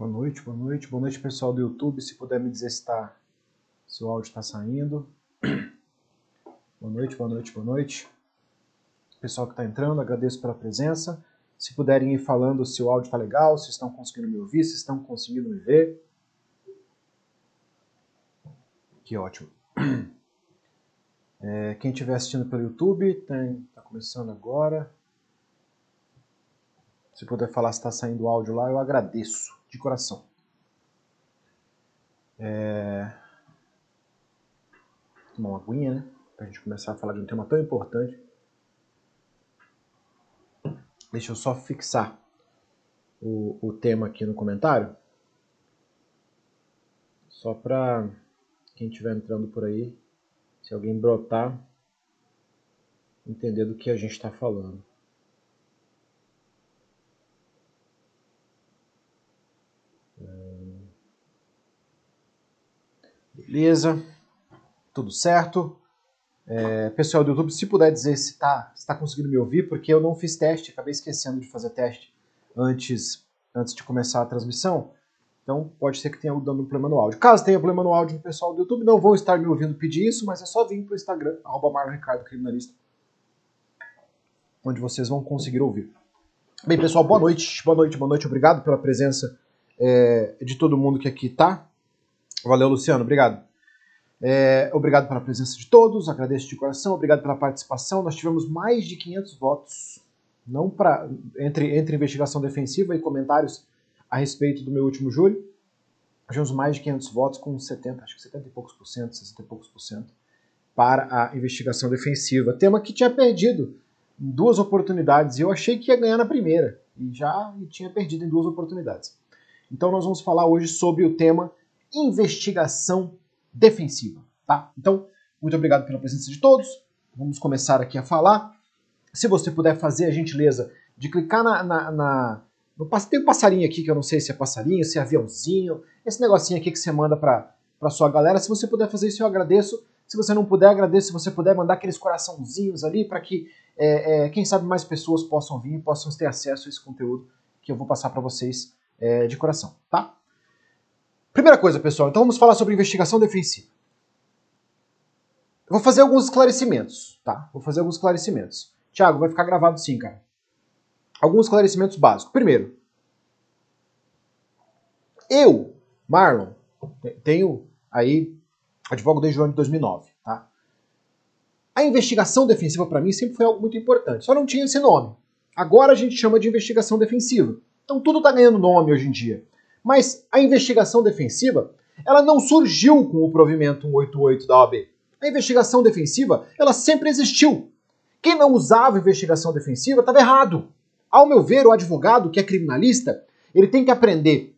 Boa noite, boa noite. Boa noite, pessoal do YouTube. Se puder me dizer se, tá, se o áudio está saindo. Boa noite, boa noite, boa noite. Pessoal que está entrando, agradeço pela presença. Se puderem ir falando se o áudio está legal, se estão conseguindo me ouvir, se estão conseguindo me ver. Que ótimo. É, quem estiver assistindo pelo YouTube, está começando agora. Se puder falar se está saindo áudio lá, eu agradeço, de coração. É... Tomar uma aguinha, né? Para a gente começar a falar de um tema tão importante. Deixa eu só fixar o, o tema aqui no comentário. Só para quem estiver entrando por aí, se alguém brotar, entender do que a gente está falando. Beleza, tudo certo. É, pessoal do YouTube, se puder dizer se está se tá conseguindo me ouvir, porque eu não fiz teste, acabei esquecendo de fazer teste antes, antes de começar a transmissão. Então pode ser que tenha dando um problema no áudio. Caso tenha problema no áudio pessoal do YouTube, não vão estar me ouvindo pedir isso, mas é só vir para o Instagram, arroba Marlon Ricardo Criminalista, onde vocês vão conseguir ouvir. Bem, pessoal, boa noite, boa noite, boa noite. Obrigado pela presença é, de todo mundo que aqui está. Valeu, Luciano, obrigado. É, obrigado pela presença de todos, agradeço de coração, obrigado pela participação. Nós tivemos mais de 500 votos, não pra, entre, entre investigação defensiva e comentários a respeito do meu último júri. Tivemos mais de 500 votos, com 70, acho que 70 e poucos por cento, 60 e poucos por cento, para a investigação defensiva. Tema que tinha perdido duas oportunidades e eu achei que ia ganhar na primeira, e já tinha perdido em duas oportunidades. Então nós vamos falar hoje sobre o tema investigação defensiva. Tá? Então, muito obrigado pela presença de todos. Vamos começar aqui a falar. Se você puder fazer a gentileza de clicar na. na, na no, tem um passarinho aqui que eu não sei se é passarinho, se é aviãozinho, esse negocinho aqui que você manda para a sua galera. Se você puder fazer isso, eu agradeço. Se você não puder, agradeço se você puder mandar aqueles coraçãozinhos ali para que, é, é, quem sabe, mais pessoas possam vir e possam ter acesso a esse conteúdo que eu vou passar para vocês é, de coração, tá? Primeira coisa, pessoal, então vamos falar sobre investigação defensiva. Eu vou fazer alguns esclarecimentos, tá? Vou fazer alguns esclarecimentos. Tiago, vai ficar gravado sim, cara. Alguns esclarecimentos básicos. Primeiro, eu, Marlon, tenho aí advogo desde o ano de 2009, tá? A investigação defensiva para mim sempre foi algo muito importante, só não tinha esse nome. Agora a gente chama de investigação defensiva. Então tudo está ganhando nome hoje em dia. Mas a investigação defensiva, ela não surgiu com o provimento 188 da OAB. A investigação defensiva, ela sempre existiu. Quem não usava investigação defensiva estava errado. Ao meu ver, o advogado que é criminalista, ele tem que aprender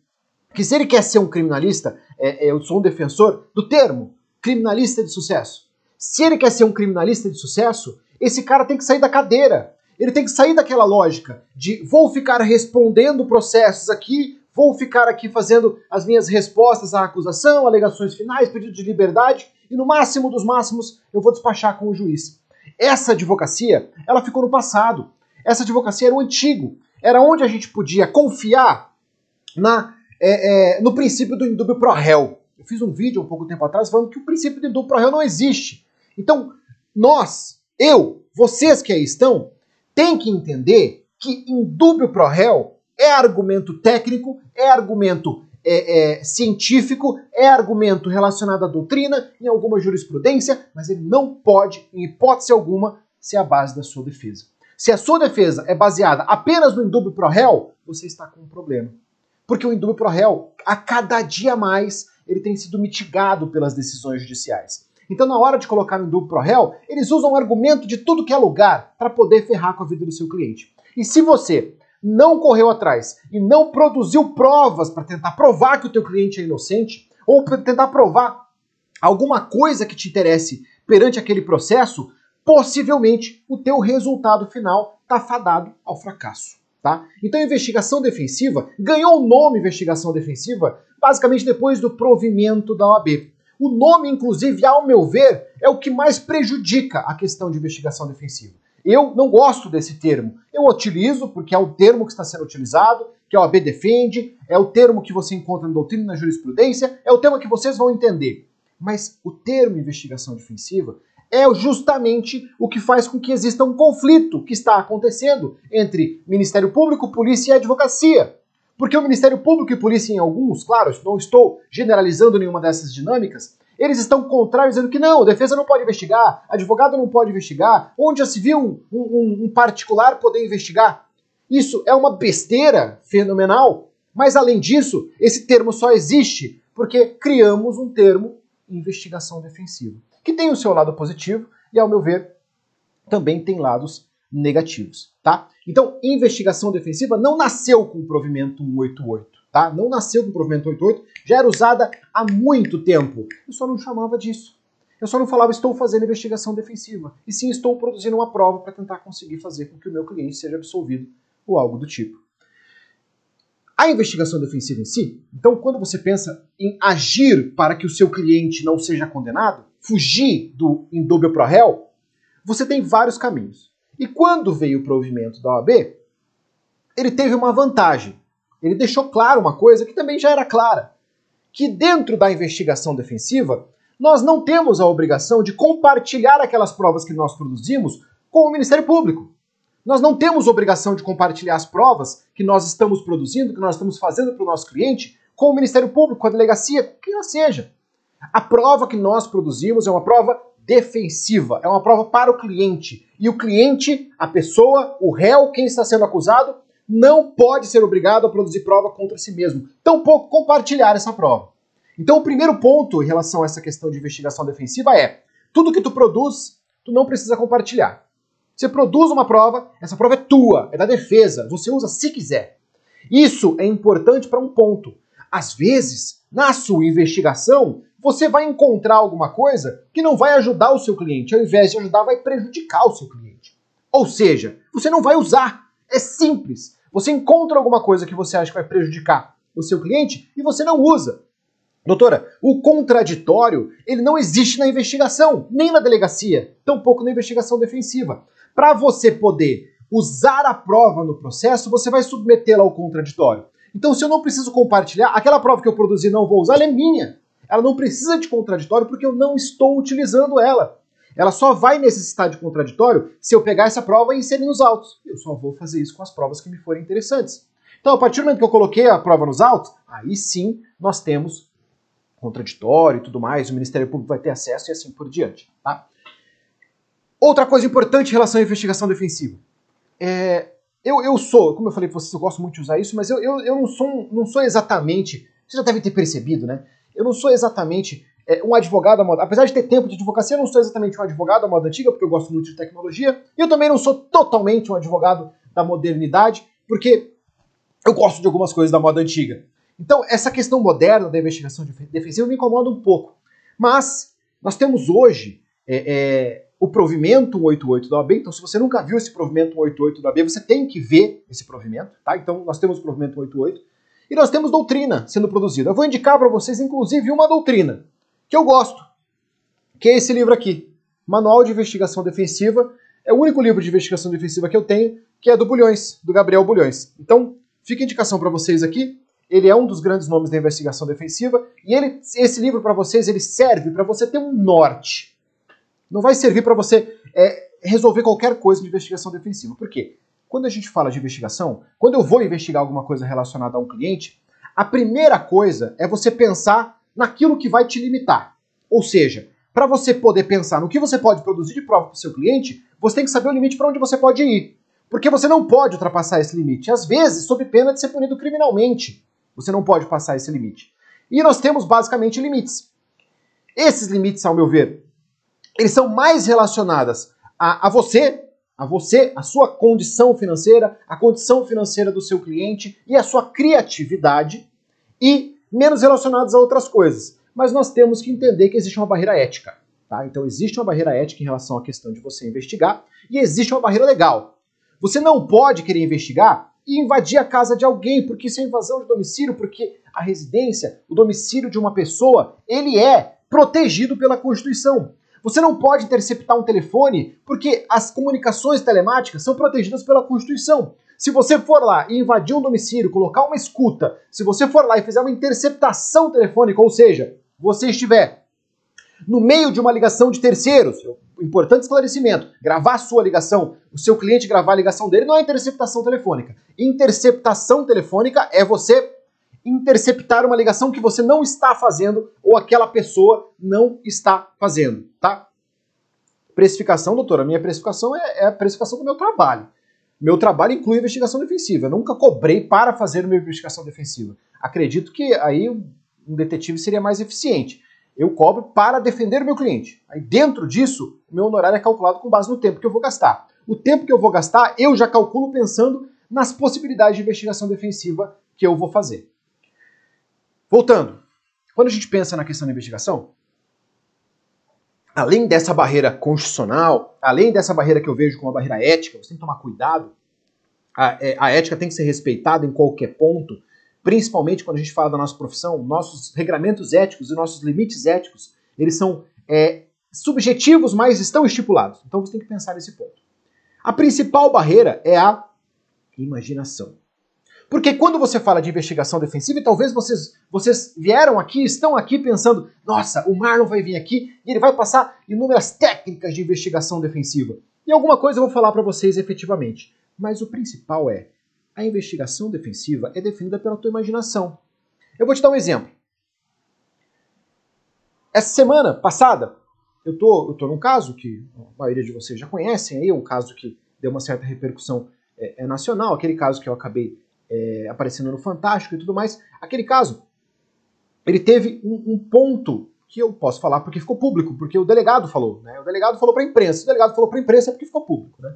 que se ele quer ser um criminalista, é, é, eu sou um defensor do termo criminalista de sucesso. Se ele quer ser um criminalista de sucesso, esse cara tem que sair da cadeira. Ele tem que sair daquela lógica de vou ficar respondendo processos aqui Vou ficar aqui fazendo as minhas respostas à acusação, alegações finais, pedido de liberdade e no máximo dos máximos eu vou despachar com o juiz. Essa advocacia, ela ficou no passado. Essa advocacia era o antigo. Era onde a gente podia confiar na, é, é, no princípio do indúbio pro réu. Eu fiz um vídeo um pouco tempo atrás falando que o princípio do indúbio pro réu não existe. Então, nós, eu, vocês que aí estão, tem que entender que indúbio pro réu é argumento técnico, é argumento é, é, científico, é argumento relacionado à doutrina, em alguma jurisprudência, mas ele não pode, em hipótese alguma, ser a base da sua defesa. Se a sua defesa é baseada apenas no indúbio pro réu, você está com um problema. Porque o indúbio pro réu, a cada dia mais, ele tem sido mitigado pelas decisões judiciais. Então, na hora de colocar o indúbio pro réu, eles usam um argumento de tudo que é lugar para poder ferrar com a vida do seu cliente. E se você não correu atrás e não produziu provas para tentar provar que o teu cliente é inocente ou para tentar provar alguma coisa que te interesse perante aquele processo, possivelmente o teu resultado final está fadado ao fracasso. Tá? Então a investigação defensiva ganhou o nome investigação defensiva basicamente depois do provimento da OAB. O nome, inclusive, ao meu ver, é o que mais prejudica a questão de investigação defensiva. Eu não gosto desse termo. Eu utilizo porque é o termo que está sendo utilizado, que a OAB defende, é o termo que você encontra na doutrina e na jurisprudência, é o tema que vocês vão entender. Mas o termo investigação defensiva é justamente o que faz com que exista um conflito que está acontecendo entre Ministério Público, Polícia e Advocacia. Porque o Ministério Público e Polícia, em alguns, claro, não estou generalizando nenhuma dessas dinâmicas, eles estão contrários, dizendo que não, defesa não pode investigar, advogado não pode investigar, onde já se viu um, um, um particular poder investigar. Isso é uma besteira fenomenal, mas além disso, esse termo só existe porque criamos um termo investigação defensiva que tem o seu lado positivo e, ao meu ver, também tem lados negativos, tá? Então, investigação defensiva não nasceu com o provimento 188, tá? Não nasceu com o provimento 188, já era usada há muito tempo. Eu só não chamava disso. Eu só não falava estou fazendo investigação defensiva, e sim estou produzindo uma prova para tentar conseguir fazer com que o meu cliente seja absolvido ou algo do tipo. A investigação defensiva em si, então, quando você pensa em agir para que o seu cliente não seja condenado, fugir do indúbio pro réu, você tem vários caminhos. E quando veio o provimento da OAB, ele teve uma vantagem. Ele deixou claro uma coisa que também já era clara, que dentro da investigação defensiva, nós não temos a obrigação de compartilhar aquelas provas que nós produzimos com o Ministério Público. Nós não temos obrigação de compartilhar as provas que nós estamos produzindo, que nós estamos fazendo para o nosso cliente, com o Ministério Público, com a delegacia, que ela seja. A prova que nós produzimos é uma prova defensiva, é uma prova para o cliente. E o cliente, a pessoa, o réu, quem está sendo acusado, não pode ser obrigado a produzir prova contra si mesmo, tampouco compartilhar essa prova. Então, o primeiro ponto em relação a essa questão de investigação defensiva é: tudo que tu produz, tu não precisa compartilhar. Você produz uma prova, essa prova é tua, é da defesa, você usa se quiser. Isso é importante para um ponto. Às vezes, na sua investigação, você vai encontrar alguma coisa que não vai ajudar o seu cliente, ao invés de ajudar, vai prejudicar o seu cliente. Ou seja, você não vai usar. É simples. Você encontra alguma coisa que você acha que vai prejudicar o seu cliente e você não usa. Doutora, o contraditório, ele não existe na investigação, nem na delegacia, tampouco na investigação defensiva. Para você poder usar a prova no processo, você vai submetê-la ao contraditório. Então, se eu não preciso compartilhar, aquela prova que eu produzi não vou usar, ela é minha. Ela não precisa de contraditório porque eu não estou utilizando ela. Ela só vai necessitar de contraditório se eu pegar essa prova e inserir nos autos. Eu só vou fazer isso com as provas que me forem interessantes. Então, a partir do momento que eu coloquei a prova nos autos, aí sim nós temos contraditório e tudo mais, o Ministério Público vai ter acesso e assim por diante. Tá? Outra coisa importante em relação à investigação defensiva. É, eu, eu sou, como eu falei para vocês, eu gosto muito de usar isso, mas eu, eu, eu não, sou, não sou exatamente. Vocês já devem ter percebido, né? Eu não sou exatamente é, um advogado à moda. Apesar de ter tempo de advocacia, eu não sou exatamente um advogado à moda antiga, porque eu gosto muito de tecnologia. E eu também não sou totalmente um advogado da modernidade, porque eu gosto de algumas coisas da moda antiga. Então, essa questão moderna da investigação defensiva me incomoda um pouco. Mas nós temos hoje é, é, o provimento 188 da OAB. Então, se você nunca viu esse provimento 188 da OAB, você tem que ver esse provimento. Tá? Então, nós temos o provimento 188. E nós temos doutrina sendo produzida. Eu vou indicar para vocês, inclusive, uma doutrina que eu gosto, que é esse livro aqui, Manual de Investigação Defensiva. É o único livro de investigação defensiva que eu tenho, que é do Bulhões, do Gabriel Bulhões. Então, fica a indicação para vocês aqui. Ele é um dos grandes nomes da investigação defensiva e ele, esse livro para vocês ele serve para você ter um norte. Não vai servir para você é, resolver qualquer coisa de investigação defensiva. Por quê? Quando a gente fala de investigação, quando eu vou investigar alguma coisa relacionada a um cliente, a primeira coisa é você pensar naquilo que vai te limitar. Ou seja, para você poder pensar no que você pode produzir de prova para o seu cliente, você tem que saber o limite para onde você pode ir. Porque você não pode ultrapassar esse limite. Às vezes, sob pena de ser punido criminalmente, você não pode passar esse limite. E nós temos basicamente limites. Esses limites, ao meu ver, eles são mais relacionados a, a você a você, a sua condição financeira, a condição financeira do seu cliente e a sua criatividade e menos relacionados a outras coisas. Mas nós temos que entender que existe uma barreira ética. Tá? Então existe uma barreira ética em relação à questão de você investigar e existe uma barreira legal. Você não pode querer investigar e invadir a casa de alguém, porque isso é invasão de domicílio, porque a residência, o domicílio de uma pessoa, ele é protegido pela Constituição. Você não pode interceptar um telefone porque as comunicações telemáticas são protegidas pela Constituição. Se você for lá e invadir um domicílio, colocar uma escuta, se você for lá e fizer uma interceptação telefônica, ou seja, você estiver no meio de uma ligação de terceiros, importante esclarecimento, gravar sua ligação, o seu cliente gravar a ligação dele não é interceptação telefônica. Interceptação telefônica é você interceptar uma ligação que você não está fazendo ou aquela pessoa não está fazendo, tá? Precificação, doutora, minha precificação é, é a precificação do meu trabalho. Meu trabalho inclui investigação defensiva. Eu nunca cobrei para fazer uma investigação defensiva. Acredito que aí um detetive seria mais eficiente. Eu cobro para defender o meu cliente. Aí dentro disso, meu honorário é calculado com base no tempo que eu vou gastar. O tempo que eu vou gastar, eu já calculo pensando nas possibilidades de investigação defensiva que eu vou fazer. Voltando, quando a gente pensa na questão da investigação, além dessa barreira constitucional, além dessa barreira que eu vejo como uma barreira ética, você tem que tomar cuidado. A, é, a ética tem que ser respeitada em qualquer ponto, principalmente quando a gente fala da nossa profissão, nossos regramentos éticos e nossos limites éticos, eles são é, subjetivos, mas estão estipulados. Então você tem que pensar nesse ponto. A principal barreira é a imaginação. Porque quando você fala de investigação defensiva, e talvez vocês, vocês vieram aqui, estão aqui pensando, nossa, o Marlon vai vir aqui e ele vai passar inúmeras técnicas de investigação defensiva. E alguma coisa eu vou falar para vocês efetivamente. Mas o principal é, a investigação defensiva é definida pela tua imaginação. Eu vou te dar um exemplo. Essa semana passada, eu tô, eu tô num caso que a maioria de vocês já conhecem aí, um caso que deu uma certa repercussão é, é nacional, aquele caso que eu acabei é, aparecendo no Fantástico e tudo mais. Aquele caso, ele teve um, um, ponto que eu posso falar porque ficou público, porque o delegado falou. Né? O delegado falou para a imprensa. O delegado falou para a imprensa porque ficou público. Né?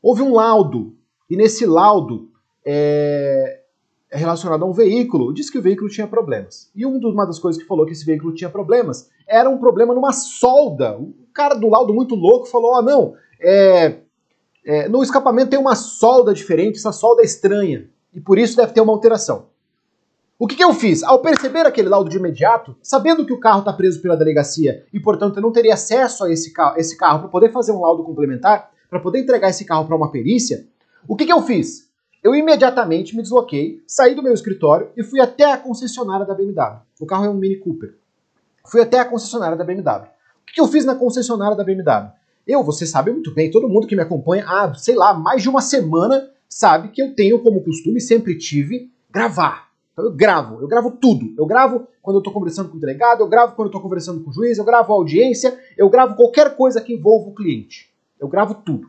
Houve um laudo, e nesse laudo é, é relacionado a um veículo, disse que o veículo tinha problemas. E uma das coisas que falou que esse veículo tinha problemas era um problema numa solda. O cara do laudo muito louco falou: oh, não, é, é, no escapamento tem uma solda diferente, essa solda é estranha e por isso deve ter uma alteração. O que, que eu fiz? Ao perceber aquele laudo de imediato, sabendo que o carro está preso pela delegacia e, portanto, eu não teria acesso a esse carro, esse carro para poder fazer um laudo complementar, para poder entregar esse carro para uma perícia, o que, que eu fiz? Eu imediatamente me desloquei, saí do meu escritório e fui até a concessionária da BMW. O carro é um Mini Cooper. Fui até a concessionária da BMW. O que, que eu fiz na concessionária da BMW? Eu, você sabe muito bem, todo mundo que me acompanha há, sei lá, mais de uma semana sabe que eu tenho como costume, sempre tive, gravar. Então eu gravo, eu gravo tudo. Eu gravo quando eu estou conversando com o delegado, eu gravo quando eu estou conversando com o juiz, eu gravo a audiência, eu gravo qualquer coisa que envolva o cliente. Eu gravo tudo.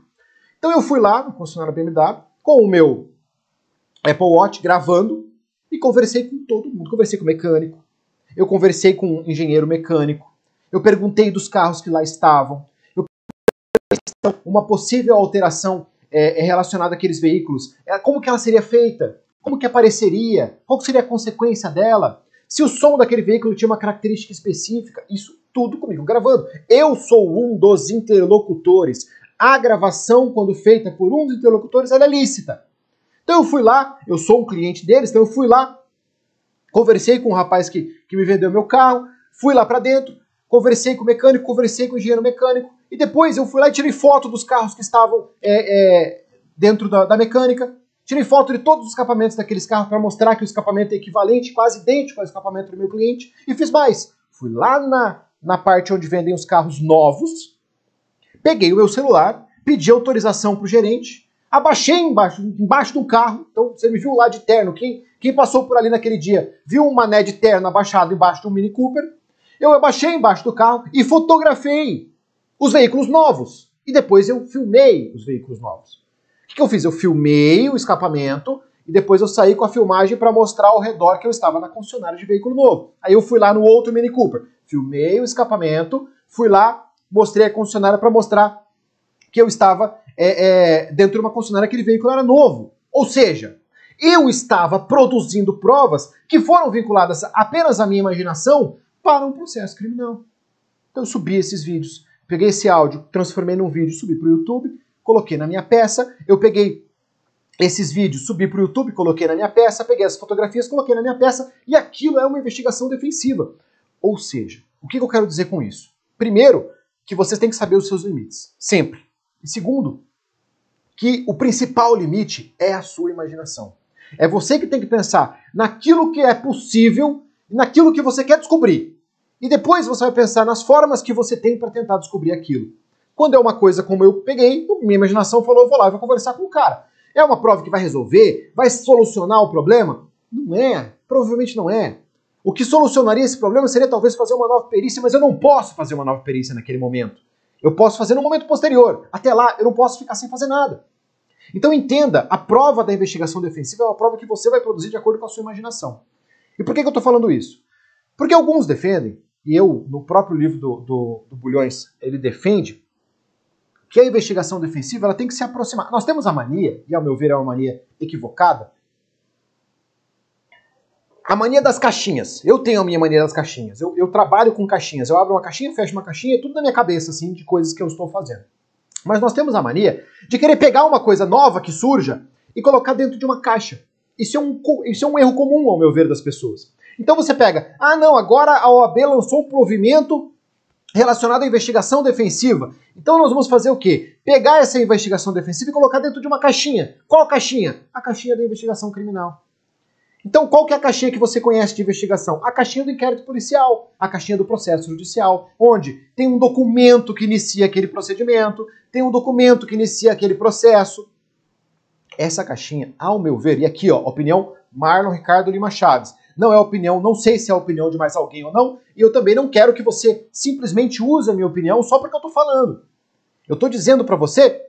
Então eu fui lá no concessionário BMW com o meu Apple Watch gravando e conversei com todo mundo. Conversei com o mecânico, eu conversei com o engenheiro mecânico, eu perguntei dos carros que lá estavam, eu uma possível alteração é, é relacionada àqueles veículos, é, como que ela seria feita, como que apareceria, qual seria a consequência dela, se o som daquele veículo tinha uma característica específica, isso tudo comigo gravando. Eu sou um dos interlocutores. A gravação, quando feita por um dos interlocutores, ela é lícita. Então eu fui lá, eu sou um cliente deles, então eu fui lá, conversei com o rapaz que, que me vendeu meu carro, fui lá para dentro, conversei com o mecânico, conversei com o engenheiro mecânico, e depois eu fui lá e tirei foto dos carros que estavam é, é, dentro da, da, mecânica. Tirei foto de todos os escapamentos daqueles carros para mostrar que o escapamento é equivalente, quase idêntico ao escapamento do meu cliente. E fiz mais. Fui lá na, na parte onde vendem os carros novos, peguei o meu celular, pedi autorização para o gerente, abaixei embaixo, embaixo do carro. Então você me viu lá de terno. Quem, quem passou por ali naquele dia viu um mané de terno abaixado embaixo de um Mini Cooper. Eu abaixei embaixo do carro e fotografei os veículos novos. E depois eu filmei os veículos novos. O que, que eu fiz? Eu filmei o escapamento e depois eu saí com a filmagem para mostrar ao redor que eu estava na concessionária de veículo novo. Aí eu fui lá no outro Mini Cooper, filmei o escapamento, fui lá, mostrei a concessionária para mostrar que eu estava é, é, dentro de uma concessionária, aquele veículo era novo. Ou seja, eu estava produzindo provas que foram vinculadas apenas à minha imaginação para um processo criminal. Então eu subi esses vídeos Peguei esse áudio, transformei num vídeo, subi para o YouTube, coloquei na minha peça. Eu peguei esses vídeos, subi para o YouTube, coloquei na minha peça, peguei as fotografias, coloquei na minha peça, e aquilo é uma investigação defensiva. Ou seja, o que eu quero dizer com isso? Primeiro, que vocês têm que saber os seus limites, sempre. E segundo, que o principal limite é a sua imaginação. É você que tem que pensar naquilo que é possível, naquilo que você quer descobrir. E depois você vai pensar nas formas que você tem para tentar descobrir aquilo. Quando é uma coisa como eu peguei, minha imaginação falou, eu vou lá e vou conversar com o cara. É uma prova que vai resolver? Vai solucionar o problema? Não é. Provavelmente não é. O que solucionaria esse problema seria talvez fazer uma nova perícia, mas eu não posso fazer uma nova perícia naquele momento. Eu posso fazer no momento posterior. Até lá, eu não posso ficar sem fazer nada. Então entenda, a prova da investigação defensiva é uma prova que você vai produzir de acordo com a sua imaginação. E por que, que eu estou falando isso? Porque alguns defendem, e eu, no próprio livro do, do, do Bulhões, ele defende que a investigação defensiva ela tem que se aproximar. Nós temos a mania, e ao meu ver é uma mania equivocada, a mania das caixinhas. Eu tenho a minha mania das caixinhas. Eu, eu, trabalho com caixinhas. Eu abro uma caixinha, fecho uma caixinha, tudo na minha cabeça, assim, de coisas que eu estou fazendo. Mas nós temos a mania de querer pegar uma coisa nova que surja e colocar dentro de uma caixa. Isso é um, isso é um erro comum, ao meu ver, das pessoas. Então você pega, ah não, agora a OAB lançou um provimento relacionado à investigação defensiva. Então nós vamos fazer o quê? Pegar essa investigação defensiva e colocar dentro de uma caixinha. Qual caixinha? A caixinha da investigação criminal. Então, qual que é a caixinha que você conhece de investigação? A caixinha do inquérito policial, a caixinha do processo judicial, onde tem um documento que inicia aquele procedimento, tem um documento que inicia aquele processo. Essa caixinha, ao meu ver, e aqui, ó, opinião Marlon Ricardo Lima Chaves. Não é opinião, não sei se é a opinião de mais alguém ou não, e eu também não quero que você simplesmente use a minha opinião só porque eu estou falando. Eu estou dizendo para você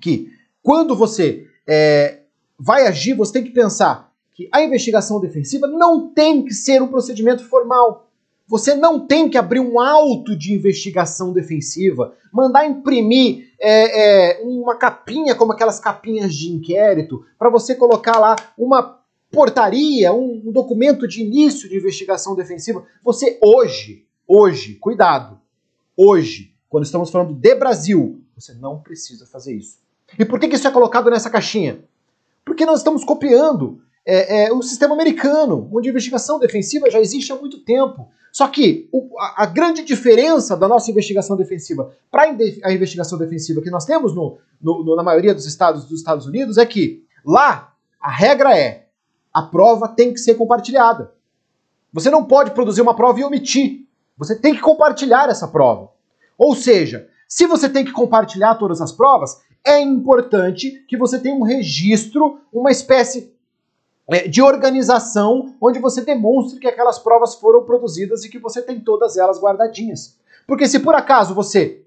que quando você é, vai agir, você tem que pensar que a investigação defensiva não tem que ser um procedimento formal. Você não tem que abrir um auto de investigação defensiva, mandar imprimir é, é, uma capinha, como aquelas capinhas de inquérito, para você colocar lá uma portaria, um, um documento de início de investigação defensiva. Você hoje, hoje, cuidado, hoje, quando estamos falando de Brasil, você não precisa fazer isso. E por que, que isso é colocado nessa caixinha? Porque nós estamos copiando é, é, o sistema americano, onde a investigação defensiva já existe há muito tempo. Só que o, a, a, grande diferença da nossa investigação defensiva para a investigação defensiva que nós temos no, no, no, na maioria dos estados dos Estados Unidos é que lá a regra é a prova tem que ser compartilhada. Você não pode produzir uma prova e omitir. Você tem que compartilhar essa prova. Ou seja, se você tem que compartilhar todas as provas, é importante que você tenha um registro, uma espécie é, de organização onde você demonstre que aquelas provas foram produzidas e que você tem todas elas guardadinhas. Porque se por acaso você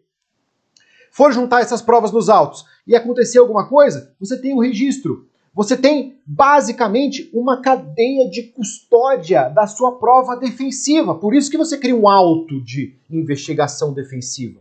for juntar essas provas nos autos e acontecer alguma coisa, você tem o um registro. Você tem basicamente uma cadeia de custódia da sua prova defensiva. Por isso que você cria um auto de investigação defensiva.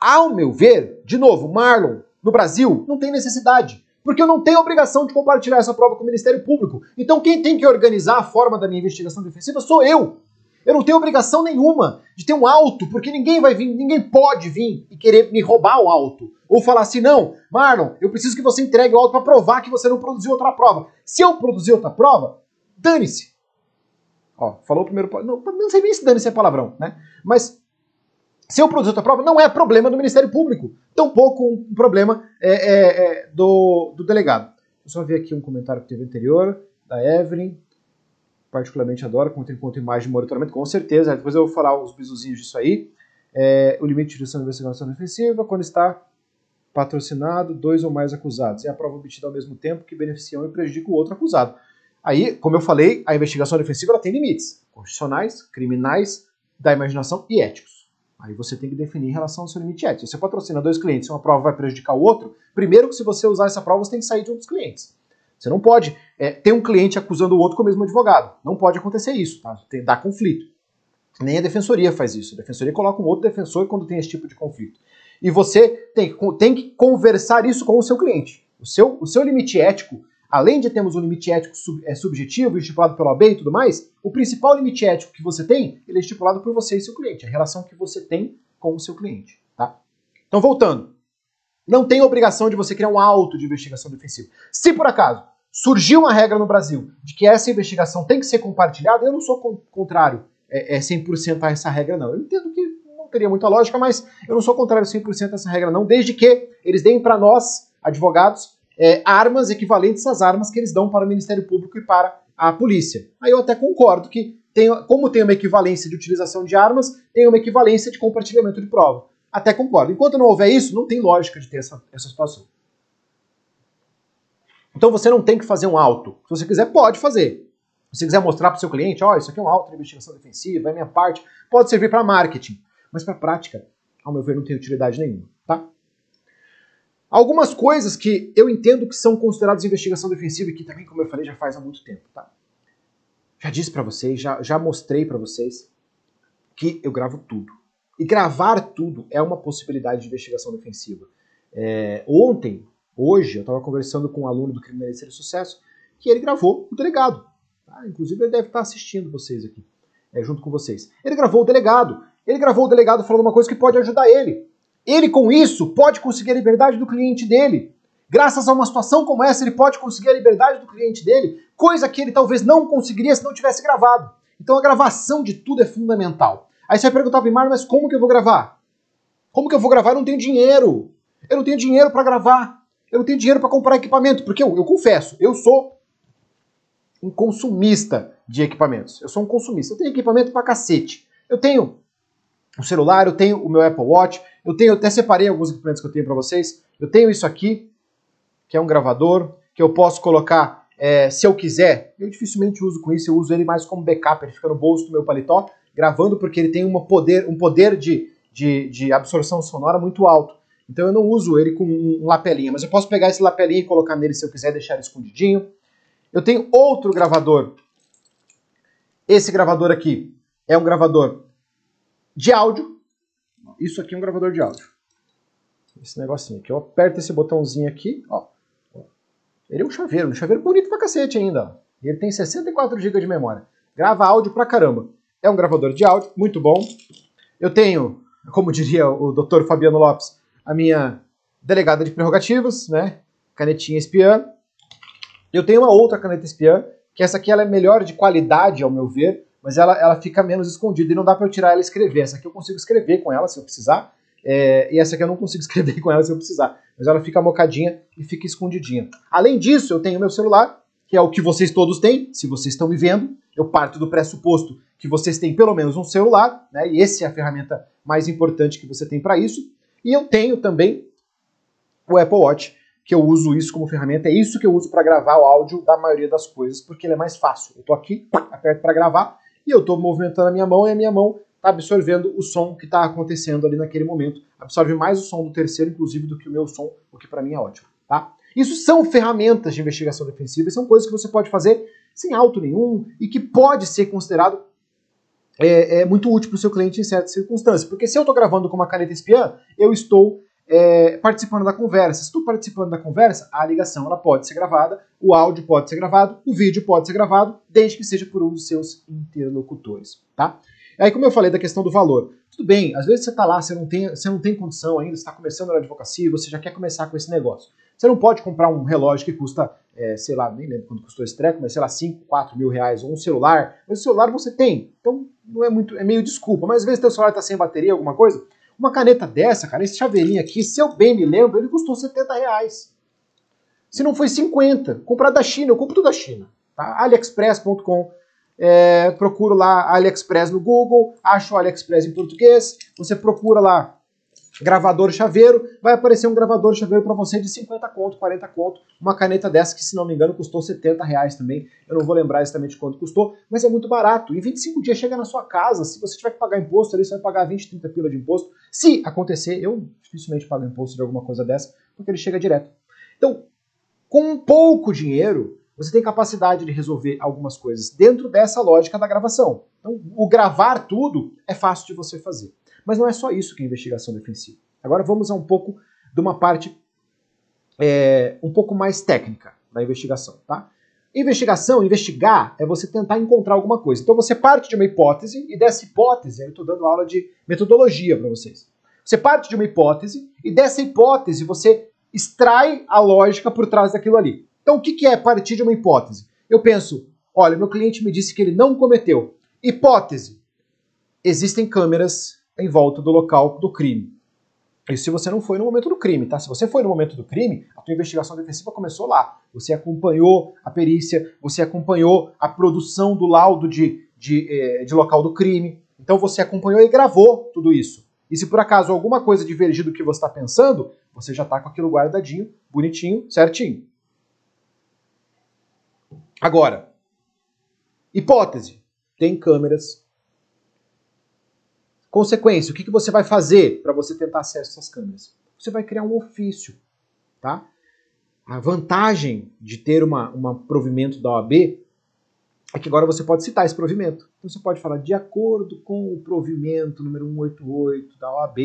Ao meu ver, de novo, Marlon, no Brasil, não tem necessidade. Porque eu não tenho obrigação de compartilhar essa prova com o Ministério Público. Então quem tem que organizar a forma da minha investigação defensiva sou eu. Eu não tenho obrigação nenhuma de ter um auto, porque ninguém vai vir, ninguém pode vir e querer me roubar o auto. Ou falar assim, não, Marlon, eu preciso que você entregue o auto para provar que você não produziu outra prova. Se eu produzir outra prova, dane-se. Ó, falou o primeiro. Não, não sei nem se dane-se é palavrão, né? Mas se eu produzir outra prova, não é problema do Ministério Público, tampouco um problema é, é, é, do, do delegado. Eu só ver aqui um comentário que teve anterior, da Evelyn, particularmente adoro, quando tem ponto imagem de monitoramento, com certeza, depois eu vou falar os bisuzinhos disso aí. É, o limite de jurisdição de investigação defensiva, quando está patrocinado dois ou mais acusados, é a prova obtida ao mesmo tempo que beneficia um e prejudica o outro acusado. Aí, como eu falei, a investigação defensiva ela tem limites constitucionais, criminais, da imaginação e éticos. Aí você tem que definir em relação ao seu limite ético. Se você patrocina dois clientes e uma prova vai prejudicar o outro, primeiro que se você usar essa prova, você tem que sair de um dos clientes. Você não pode é, ter um cliente acusando o outro com o mesmo advogado. Não pode acontecer isso, tá? Tem, dá conflito. Nem a defensoria faz isso. A defensoria coloca um outro defensor quando tem esse tipo de conflito. E você tem, tem que conversar isso com o seu cliente. O seu, o seu limite ético além de termos um limite ético sub, é, subjetivo, estipulado pela OAB e tudo mais, o principal limite ético que você tem, ele é estipulado por você e seu cliente, a relação que você tem com o seu cliente. Tá? Então, voltando. Não tem obrigação de você criar um auto de investigação defensiva. Se por acaso surgiu uma regra no Brasil de que essa investigação tem que ser compartilhada, eu não sou contrário é, é 100% a essa regra, não. Eu entendo que não, teria muita lógica, mas eu não sou contrário 100% a essa regra não, desde que eles deem para nós, advogados, é, armas equivalentes às armas que eles dão para o Ministério Público e para a polícia. Aí eu até concordo que, tem, como tem uma equivalência de utilização de armas, tem uma equivalência de compartilhamento de prova. Até concordo. Enquanto não houver isso, não tem lógica de ter essa, essa situação. Então você não tem que fazer um auto. Se você quiser, pode fazer. Se você quiser mostrar para o seu cliente, ó, oh, isso aqui é um auto de investigação defensiva, é minha parte, pode servir para marketing. Mas para prática, ao meu ver, não tem utilidade nenhuma, tá? Algumas coisas que eu entendo que são consideradas investigação defensiva e que também, como eu falei, já faz há muito tempo, tá? Já disse para vocês, já, já mostrei para vocês que eu gravo tudo. E gravar tudo é uma possibilidade de investigação defensiva. É, ontem, hoje, eu estava conversando com um aluno do Criminalista de Sucesso que ele gravou o delegado. Tá? Inclusive, ele deve estar assistindo vocês aqui, é, junto com vocês. Ele gravou o delegado. Ele gravou o delegado falando uma coisa que pode ajudar ele. Ele, com isso, pode conseguir a liberdade do cliente dele. Graças a uma situação como essa, ele pode conseguir a liberdade do cliente dele, coisa que ele talvez não conseguiria se não tivesse gravado. Então a gravação de tudo é fundamental. Aí você vai perguntar mim, mas como que eu vou gravar? Como que eu vou gravar? Eu não tenho dinheiro. Eu não tenho dinheiro para gravar. Eu não tenho dinheiro para comprar equipamento. Porque eu, eu confesso, eu sou um consumista de equipamentos. Eu sou um consumista. Eu tenho equipamento para cacete. Eu tenho o celular, eu tenho o meu Apple Watch, eu tenho, até separei alguns equipamentos que eu tenho para vocês. Eu tenho isso aqui, que é um gravador, que eu posso colocar é, se eu quiser. Eu dificilmente uso com isso, eu uso ele mais como backup, ele fica no bolso do meu paletó, gravando porque ele tem uma poder, um poder de, de, de absorção sonora muito alto. Então eu não uso ele com um lapelinha, mas eu posso pegar esse lapelinha e colocar nele se eu quiser, deixar ele escondidinho. Eu tenho outro gravador. Esse gravador aqui é um gravador de áudio, isso aqui é um gravador de áudio. Esse negocinho aqui. Eu aperto esse botãozinho aqui, ó. Ele é um chaveiro, um chaveiro bonito pra cacete ainda. Ele tem 64 GB de memória. Grava áudio pra caramba. É um gravador de áudio, muito bom. Eu tenho, como diria o Dr. Fabiano Lopes, a minha delegada de prerrogativas, né? Canetinha espiã. Eu tenho uma outra caneta espiã, que essa aqui ela é melhor de qualidade, ao meu ver, mas ela, ela fica menos escondida e não dá para eu tirar ela e escrever. Essa aqui eu consigo escrever com ela se eu precisar, é, e essa aqui eu não consigo escrever com ela se eu precisar. Mas ela fica mocadinha e fica escondidinha. Além disso, eu tenho meu celular, que é o que vocês todos têm, se vocês estão me vendo. Eu parto do pressuposto que vocês têm pelo menos um celular, né? E essa é a ferramenta mais importante que você tem para isso. E eu tenho também o Apple Watch, que eu uso isso como ferramenta. É isso que eu uso para gravar o áudio da maioria das coisas, porque ele é mais fácil. Eu estou aqui, aperto para gravar, e eu estou movimentando a minha mão e a minha mão está absorvendo o som que está acontecendo ali naquele momento. Absorve mais o som do terceiro, inclusive, do que o meu som, o que para mim é ótimo. Tá? Isso são ferramentas de investigação defensiva e são coisas que você pode fazer sem auto nenhum e que pode ser considerado é, é muito útil para o seu cliente em certas circunstâncias. Porque se eu estou gravando com uma caneta espiã, eu estou é, participando da conversa. Se estou participando da conversa, a ligação ela pode ser gravada, o áudio pode ser gravado, o vídeo pode ser gravado, desde que seja por um dos seus interlocutores, tá? Aí, como eu falei da questão do valor, tudo bem, às vezes você está lá, você não tem, você não tem condição ainda, você está começando na advocacia, você já quer começar com esse negócio. Você não pode comprar um relógio que custa, é, sei lá, nem lembro quanto custou esse treco, mas sei lá, 5, 4 mil reais, ou um celular. Mas o celular você tem, então não é muito, é meio desculpa. Mas às vezes teu celular está sem bateria, alguma coisa, uma caneta dessa, cara, esse chaveirinho aqui, se eu bem me lembro, ele custou 70 reais. Se não foi 50, comprar da China, eu compro tudo da China. Tá? AliExpress.com. É, procuro lá AliExpress no Google, acho o AliExpress em português, você procura lá gravador chaveiro, vai aparecer um gravador chaveiro para você de 50 conto, 40 conto, uma caneta dessa que, se não me engano, custou 70 reais também, eu não vou lembrar exatamente quanto custou, mas é muito barato, em 25 dias chega na sua casa, se você tiver que pagar imposto ali, você vai pagar 20, 30 pila de imposto, se acontecer, eu dificilmente pago imposto de alguma coisa dessa, porque ele chega direto. Então, com pouco dinheiro, você tem capacidade de resolver algumas coisas dentro dessa lógica da gravação. Então, o gravar tudo é fácil de você fazer. Mas não é só isso que é investigação defensiva. Agora vamos a um pouco de uma parte é, um pouco mais técnica da investigação, tá? Investigação, investigar, é você tentar encontrar alguma coisa. Então você parte de uma hipótese, e dessa hipótese, eu estou dando aula de metodologia para vocês. Você parte de uma hipótese, e dessa hipótese você extrai a lógica por trás daquilo ali. Então o que, que é partir de uma hipótese? Eu penso, olha, meu cliente me disse que ele não cometeu. Hipótese. Existem câmeras em volta do local do crime. Isso se você não foi no momento do crime, tá? Se você foi no momento do crime, a tua investigação defensiva começou lá. Você acompanhou a perícia, você acompanhou a produção do laudo de, de, eh, de local do crime. Então você acompanhou e gravou tudo isso. E se por acaso alguma coisa divergir do que você está pensando, você já está com aquilo guardadinho, bonitinho, certinho. Agora, hipótese: tem câmeras. Consequência: o que, que você vai fazer para você tentar acesso a essas câmeras? Você vai criar um ofício, tá? A vantagem de ter uma, uma provimento da OAB é que agora você pode citar esse provimento. Então você pode falar de acordo com o provimento número 188 da OAB,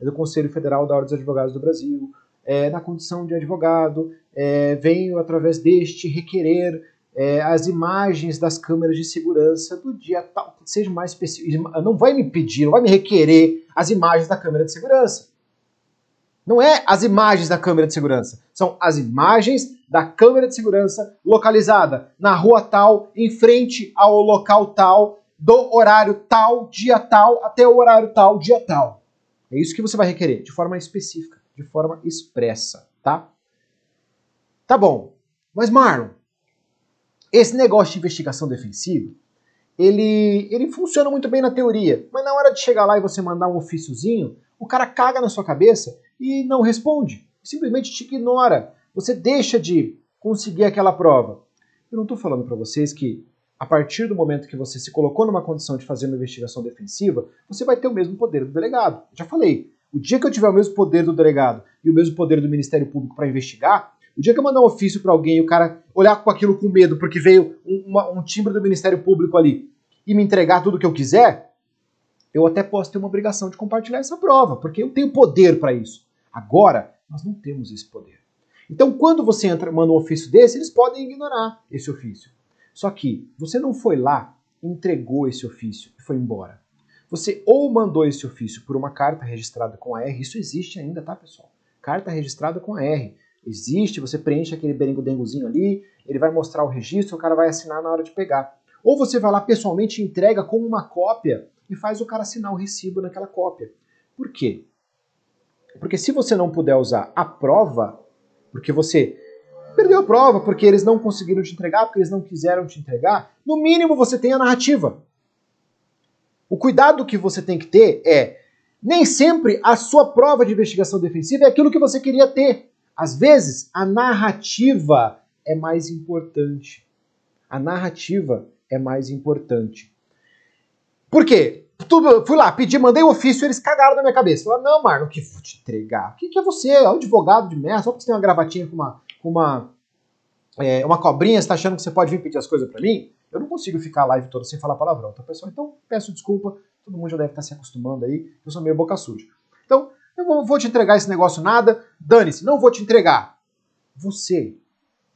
é do Conselho Federal da Ordem dos Advogados do Brasil, é, na condição de advogado, é, venho através deste requerer é, as imagens das câmeras de segurança do dia tal, seja mais específico. Não vai me pedir, não vai me requerer as imagens da câmera de segurança. Não é as imagens da câmera de segurança, são as imagens da câmera de segurança localizada na rua tal, em frente ao local tal, do horário tal, dia tal, até o horário tal, dia tal. É isso que você vai requerer, de forma específica, de forma expressa, tá? Tá bom. Mas Marlon, esse negócio de investigação defensiva, ele, ele funciona muito bem na teoria, mas na hora de chegar lá e você mandar um ofíciozinho, o cara caga na sua cabeça e não responde. Simplesmente te ignora. Você deixa de conseguir aquela prova. Eu não estou falando para vocês que a partir do momento que você se colocou numa condição de fazer uma investigação defensiva, você vai ter o mesmo poder do delegado. Eu já falei, o dia que eu tiver o mesmo poder do delegado e o mesmo poder do Ministério Público para investigar, o dia que eu mandar um ofício para alguém e o cara olhar com aquilo com medo porque veio um, uma, um timbre do Ministério Público ali e me entregar tudo que eu quiser, eu até posso ter uma obrigação de compartilhar essa prova, porque eu tenho poder para isso. Agora, nós não temos esse poder. Então, quando você entra, manda um ofício desse, eles podem ignorar esse ofício. Só que você não foi lá, entregou esse ofício e foi embora. Você ou mandou esse ofício por uma carta registrada com a R, isso existe ainda, tá, pessoal? Carta registrada com a R. Existe, você preenche aquele berengo-dengozinho ali, ele vai mostrar o registro, o cara vai assinar na hora de pegar. Ou você vai lá pessoalmente entrega como uma cópia e faz o cara assinar o recibo naquela cópia. Por quê? Porque se você não puder usar a prova, porque você perdeu a prova, porque eles não conseguiram te entregar, porque eles não quiseram te entregar, no mínimo você tem a narrativa. O cuidado que você tem que ter é nem sempre a sua prova de investigação defensiva é aquilo que você queria ter. Às vezes, a narrativa é mais importante. A narrativa é mais importante. Por quê? Tudo, fui lá, pedi, mandei o ofício, eles cagaram na minha cabeça. Falaram, não, Marlon, que vou te entregar. O que, que é você? É um advogado de merda, só porque você tem uma gravatinha com uma, com uma, é, uma cobrinha, você tá achando que você pode vir pedir as coisas para mim? Eu não consigo ficar a live toda sem falar palavrão, tá, pessoal? Então, peço desculpa, todo mundo já deve estar se acostumando aí, eu sou meio boca suja. Então, eu não vou te entregar esse negócio nada, dane-se, não vou te entregar. Você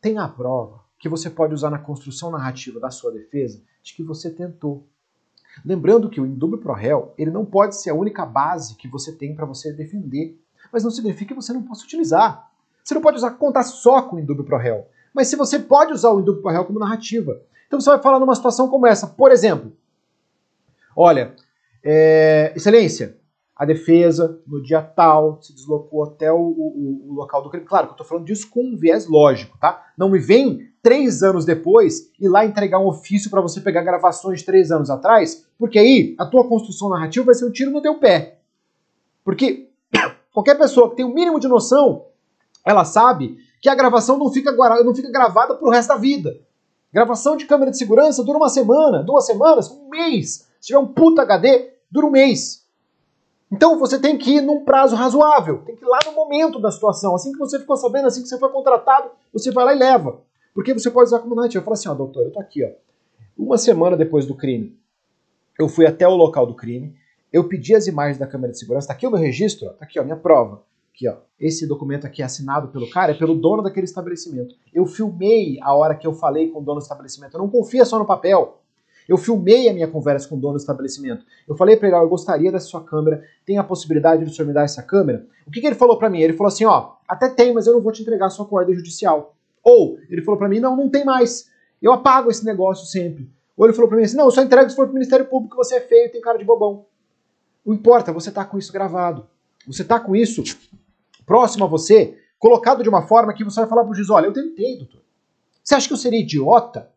tem a prova que você pode usar na construção narrativa da sua defesa de que você tentou. Lembrando que o indúbio pro réu, ele não pode ser a única base que você tem para você defender, mas não significa que você não possa utilizar. Você não pode usar contar só com o indúbio pro réu, mas se você pode usar o indúbio pro réu como narrativa. Então você vai falar numa situação como essa, por exemplo, olha, é, excelência, a defesa, no dia tal, se deslocou até o, o, o local do crime. Claro que eu estou falando disso com um viés lógico, tá? Não me vem três anos depois ir lá entregar um ofício para você pegar gravações de três anos atrás, porque aí a tua construção narrativa vai ser um tiro no teu pé. Porque qualquer pessoa que tem o um mínimo de noção, ela sabe que a gravação não fica, não fica gravada pro resto da vida. Gravação de câmera de segurança dura uma semana, duas semanas, um mês. Se tiver um puta HD, dura um mês. Então você tem que ir num prazo razoável, tem que ir lá no momento da situação. Assim que você ficou sabendo, assim que você foi contratado, você vai lá e leva. Porque você pode usar como narrativa. Falo assim, ó, doutor, eu tô aqui, ó. Uma semana depois do crime, eu fui até o local do crime, eu pedi as imagens da câmera de segurança, tá aqui o meu registro, ó, tá aqui, ó, minha prova. Aqui, ó. Esse documento aqui é assinado pelo cara, é pelo dono daquele estabelecimento. Eu filmei a hora que eu falei com o dono do estabelecimento. Eu não confia só no papel. Eu filmei a minha conversa com o dono do estabelecimento. Eu falei para ele, ó, eu gostaria dessa sua câmera, tem a possibilidade de o senhor me dar essa câmera? O que, que ele falou para mim? Ele falou assim, ó, até tem, mas eu não vou te entregar a sua ordem judicial. Ou, ele falou para mim, não, não tem mais. Eu apago esse negócio sempre. Ou ele falou para mim assim, não, eu só entrego se for pro Ministério Público, você é feio, tem cara de bobão. Não importa, você está com isso gravado. Você está com isso próximo a você, colocado de uma forma que você vai falar para o juiz, olha, eu tentei, doutor. Você acha que eu seria idiota?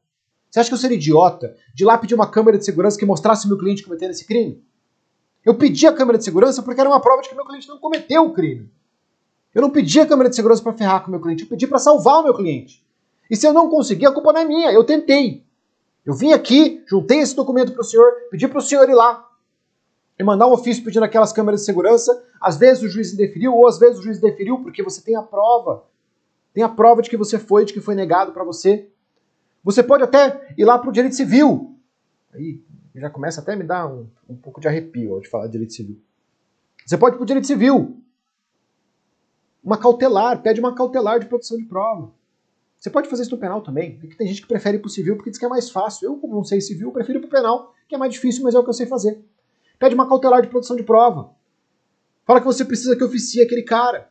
Você acha que eu seria idiota de lá pedir uma câmera de segurança que mostrasse o meu cliente cometendo esse crime? Eu pedi a câmera de segurança porque era uma prova de que meu cliente não cometeu o crime. Eu não pedi a câmera de segurança para ferrar com o meu cliente, eu pedi para salvar o meu cliente. E se eu não conseguir, a culpa não é minha, eu tentei. Eu vim aqui, juntei esse documento para o senhor, pedi para o senhor ir lá e mandar um ofício pedindo aquelas câmeras de segurança. Às vezes o juiz indeferiu, ou às vezes o juiz deferiu, porque você tem a prova. Tem a prova de que você foi, de que foi negado para você. Você pode até ir lá para o direito civil. Aí já começa até a me dar um, um pouco de arrepio de falar de direito civil. Você pode ir para o direito civil. Uma cautelar, pede uma cautelar de produção de prova. Você pode fazer isso no penal também. É que tem gente que prefere ir para o civil porque diz que é mais fácil. Eu, como não sei civil, prefiro ir para o penal, que é mais difícil, mas é o que eu sei fazer. Pede uma cautelar de produção de prova. Fala que você precisa que oficie aquele cara.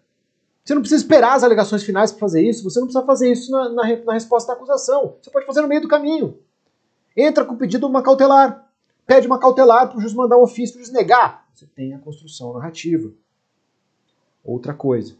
Você não precisa esperar as alegações finais para fazer isso. Você não precisa fazer isso na, na, na, resposta da acusação. Você pode fazer no meio do caminho. Entra com o pedido de uma cautelar. Pede uma cautelar para o juiz mandar um ofício para o juiz negar. Você tem a construção narrativa. Outra coisa.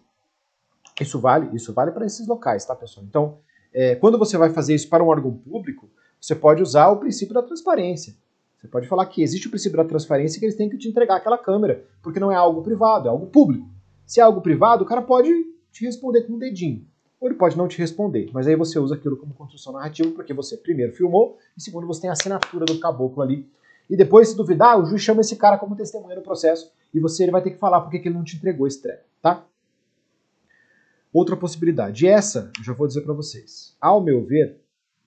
Isso vale, isso vale para esses locais, tá, pessoal? Então, é, quando você vai fazer isso para um órgão público, você pode usar o princípio da transparência. Você pode falar que existe o princípio da transparência e que eles têm que te entregar aquela câmera, porque não é algo privado, é algo público. Se é algo privado, o cara pode te responder com um dedinho. Ou ele pode não te responder, mas aí você usa aquilo como construção narrativa, porque você, primeiro, filmou, e segundo, você tem a assinatura do caboclo ali. E depois, se duvidar, o juiz chama esse cara como testemunha no processo, e você ele vai ter que falar porque que ele não te entregou esse treco, tá? Outra possibilidade, e essa eu já vou dizer para vocês. Ao meu ver,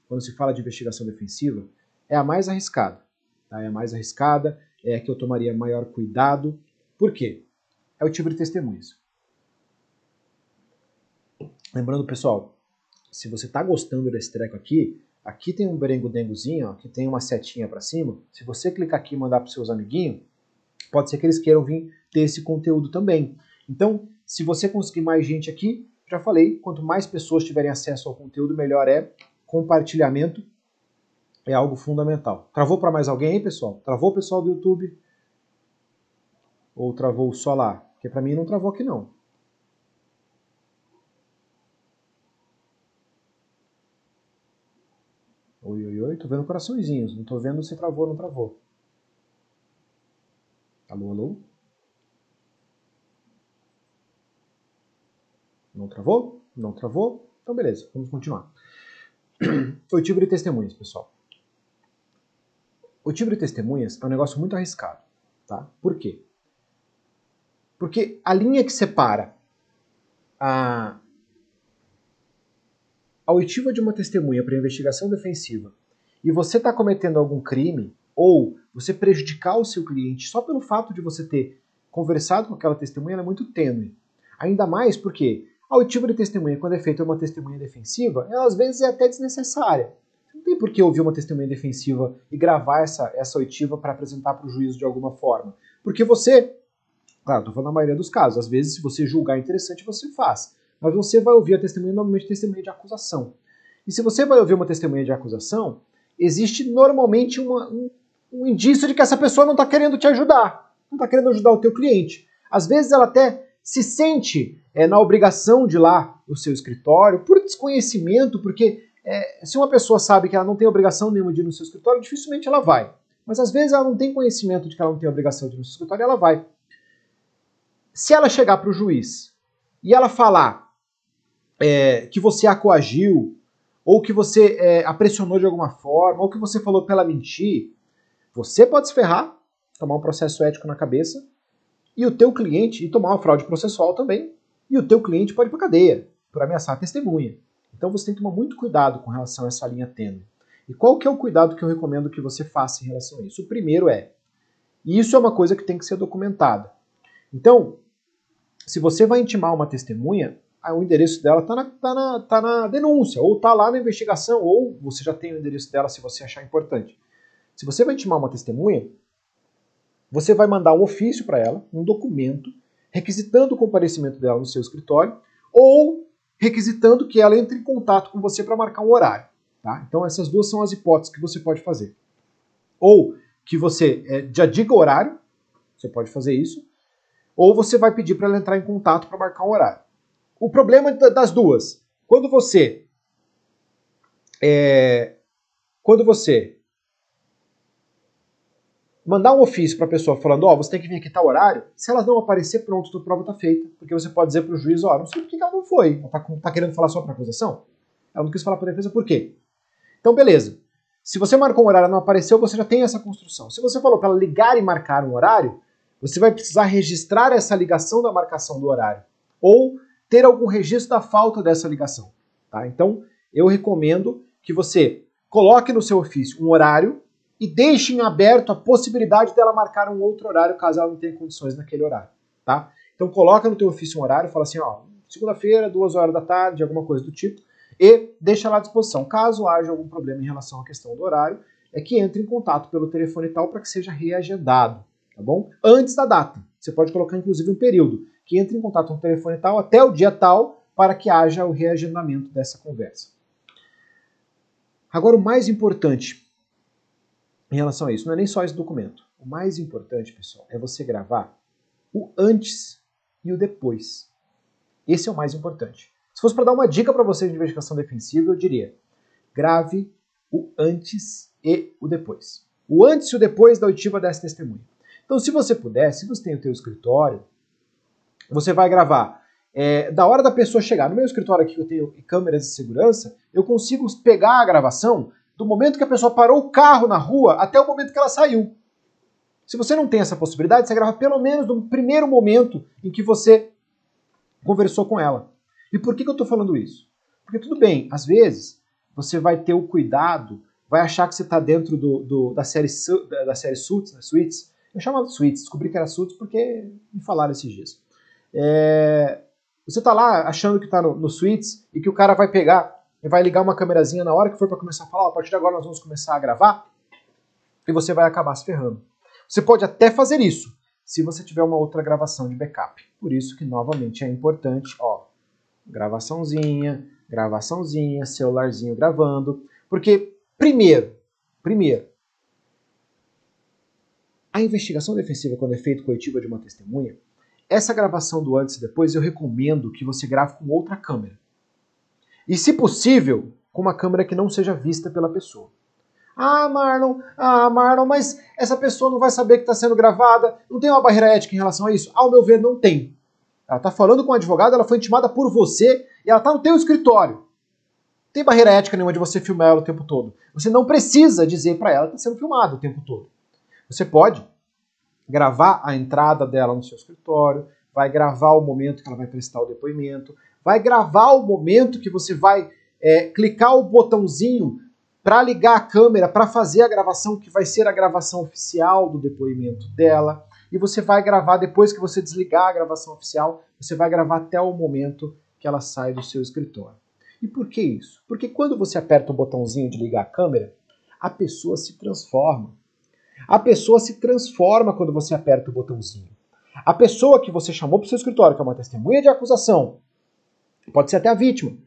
quando se fala de investigação defensiva, é a mais arriscada. Tá? É a mais arriscada, é a que eu tomaria maior cuidado. Por quê? É o tipo de testemunhas. Lembrando, pessoal, se você está gostando desse treco aqui, aqui tem um berengo-dengozinho, aqui tem uma setinha para cima. Se você clicar aqui e mandar para seus amiguinhos, pode ser que eles queiram vir ter esse conteúdo também. Então, se você conseguir mais gente aqui, já falei, quanto mais pessoas tiverem acesso ao conteúdo, melhor é. Compartilhamento é algo fundamental. Travou para mais alguém aí, pessoal? Travou o pessoal do YouTube? Ou travou só lá? Porque para mim não travou aqui não. Oi, oi, oi, tô vendo coraçõezinhos, não tô vendo se travou ou não travou. Alô, alô? Não travou? Não travou? Então beleza, vamos continuar. Oitivo de testemunhas, pessoal. Oitivo de testemunhas é um negócio muito arriscado, tá? Por quê? Porque a linha que separa a, a oitiva de uma testemunha para investigação defensiva e você está cometendo algum crime ou você prejudicar o seu cliente só pelo fato de você ter conversado com aquela testemunha é muito tênue. Ainda mais porque a oitiva de testemunha, quando é feita uma testemunha defensiva, ela às vezes é até desnecessária. Não tem por que ouvir uma testemunha defensiva e gravar essa, essa oitiva para apresentar para o juízo de alguma forma. Porque você, claro, estou falando na maioria dos casos, às vezes se você julgar interessante, você faz. Mas você vai ouvir a testemunha, normalmente testemunha de acusação. E se você vai ouvir uma testemunha de acusação, existe normalmente uma, um, um indício de que essa pessoa não está querendo te ajudar, não está querendo ajudar o teu cliente. Às vezes ela até se sente é, na obrigação de ir lá no seu escritório, por desconhecimento, porque é, se uma pessoa sabe que ela não tem obrigação nenhuma de ir no seu escritório, dificilmente ela vai. Mas às vezes ela não tem conhecimento de que ela não tem obrigação de ir no seu escritório, ela vai. Se ela chegar para o juiz e ela falar é, que você a coagiu, ou que você é, a pressionou de alguma forma, ou que você falou para ela mentir, você pode se ferrar, tomar um processo ético na cabeça, e o teu cliente, e tomar uma fraude processual também, e o teu cliente pode ir para cadeia por ameaçar a testemunha. Então você tem que tomar muito cuidado com relação a essa linha tênue. E qual que é o cuidado que eu recomendo que você faça em relação a isso? O primeiro é, e isso é uma coisa que tem que ser documentada. Então, se você vai intimar uma testemunha, o endereço dela está na, tá na, tá na denúncia, ou está lá na investigação, ou você já tem o endereço dela se você achar importante. Se você vai intimar uma testemunha, você vai mandar um ofício para ela, um documento, requisitando o comparecimento dela no seu escritório, ou requisitando que ela entre em contato com você para marcar um horário. Tá? Então essas duas são as hipóteses que você pode fazer. Ou que você é, já diga o horário, Você pode fazer isso. Ou você vai pedir para ela entrar em contato para marcar um horário. O problema das duas, quando você é, quando você mandar um ofício para a pessoa falando, ó, oh, você tem que vir aqui tal horário, se elas não aparecer, pronto, a prova está feita. Porque você pode dizer para o juiz, ó, oh, não sei por que ela não foi. Ela está tá querendo falar só para acusação? Ela não quis falar para a defesa por quê? Então, beleza. Se você marcou um horário e não apareceu, você já tem essa construção. Se você falou para ela ligar e marcar um horário, você vai precisar registrar essa ligação da marcação do horário. Ou ter algum registro da falta dessa ligação. Tá? Então, eu recomendo que você coloque no seu ofício um horário e deixe em aberto a possibilidade dela marcar um outro horário caso ela não tenha condições naquele horário, tá? Então coloca no teu ofício um horário, fala assim, ó, segunda-feira, duas horas da tarde, alguma coisa do tipo, e deixa lá à disposição. Caso haja algum problema em relação à questão do horário, é que entre em contato pelo telefone tal para que seja reagendado, tá bom? Antes da data. Você pode colocar inclusive um período, que entre em contato com o telefone tal até o dia tal para que haja o reagendamento dessa conversa. Agora o mais importante em relação a isso. Não é nem só esse documento. O mais importante, pessoal, é você gravar o antes e o depois. Esse é o mais importante. Se fosse para dar uma dica para vocês de investigação defensiva, eu diria: grave o antes e o depois. O antes e o depois da oitiva dessa testemunha. Então, se você puder, se você tem o teu escritório, você vai gravar é, da hora da pessoa chegar. No meu escritório aqui, eu tenho câmeras de segurança, eu consigo pegar a gravação do momento que a pessoa parou o carro na rua até o momento que ela saiu. Se você não tem essa possibilidade, você grava pelo menos do primeiro momento em que você conversou com ela. E por que, que eu estou falando isso? Porque tudo bem, às vezes você vai ter o cuidado, vai achar que você está dentro do, do, da série da série Suits, né, Suits. Eu chamava de Suits, descobri que era Suits porque me falaram esses dias. É, você está lá achando que está no, no Suits e que o cara vai pegar e vai ligar uma câmerazinha na hora que for para começar a falar, a partir de agora nós vamos começar a gravar, e você vai acabar se ferrando. Você pode até fazer isso, se você tiver uma outra gravação de backup. Por isso que, novamente, é importante, ó, gravaçãozinha, gravaçãozinha, celularzinho gravando, porque, primeiro, primeiro, a investigação defensiva, quando é feita coletiva de uma testemunha, essa gravação do antes e depois eu recomendo que você grave com outra câmera. E, se possível, com uma câmera que não seja vista pela pessoa. Ah, Marlon, ah, Marlon, mas essa pessoa não vai saber que está sendo gravada. Não tem uma barreira ética em relação a isso? Ao meu ver, não tem. Ela está falando com o advogado, ela foi intimada por você e ela está no teu escritório. Não tem barreira ética nenhuma de você filmar ela o tempo todo. Você não precisa dizer para ela que está sendo filmado o tempo todo. Você pode gravar a entrada dela no seu escritório, vai gravar o momento que ela vai prestar o depoimento, vai gravar o momento que você vai é, clicar o botãozinho para ligar a câmera, para fazer a gravação, que vai ser a gravação oficial do depoimento dela. E você vai gravar, depois que você desligar a gravação oficial, você vai gravar até o momento que ela sai do seu escritório. E por que isso? Porque quando você aperta o botãozinho de ligar a câmera, a pessoa se transforma. A pessoa se transforma quando você aperta o botãozinho. A pessoa que você chamou para o seu escritório, que é uma testemunha de acusação, Pode ser até a vítima.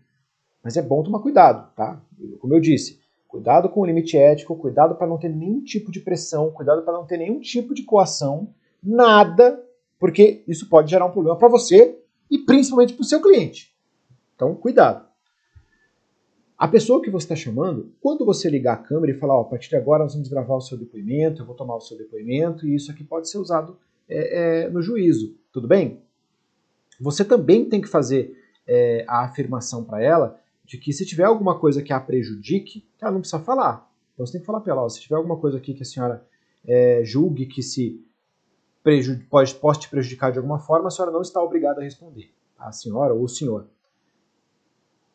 Mas é bom tomar cuidado, tá? Como eu disse, cuidado com o limite ético, cuidado para não ter nenhum tipo de pressão, cuidado para não ter nenhum tipo de coação, nada, porque isso pode gerar um problema para você e principalmente para o seu cliente. Então, cuidado. A pessoa que você está chamando, quando você ligar a câmera e falar, a partir de agora nós vamos gravar o seu depoimento, eu vou tomar o seu depoimento e isso aqui pode ser usado é, é, no juízo, tudo bem? Você também tem que fazer é, a afirmação para ela de que se tiver alguma coisa que a prejudique, ela não precisa falar. Então você tem que falar para ela, se tiver alguma coisa aqui que a senhora é, julgue que se pode, pode te prejudicar de alguma forma, a senhora não está obrigada a responder. A senhora ou o senhor.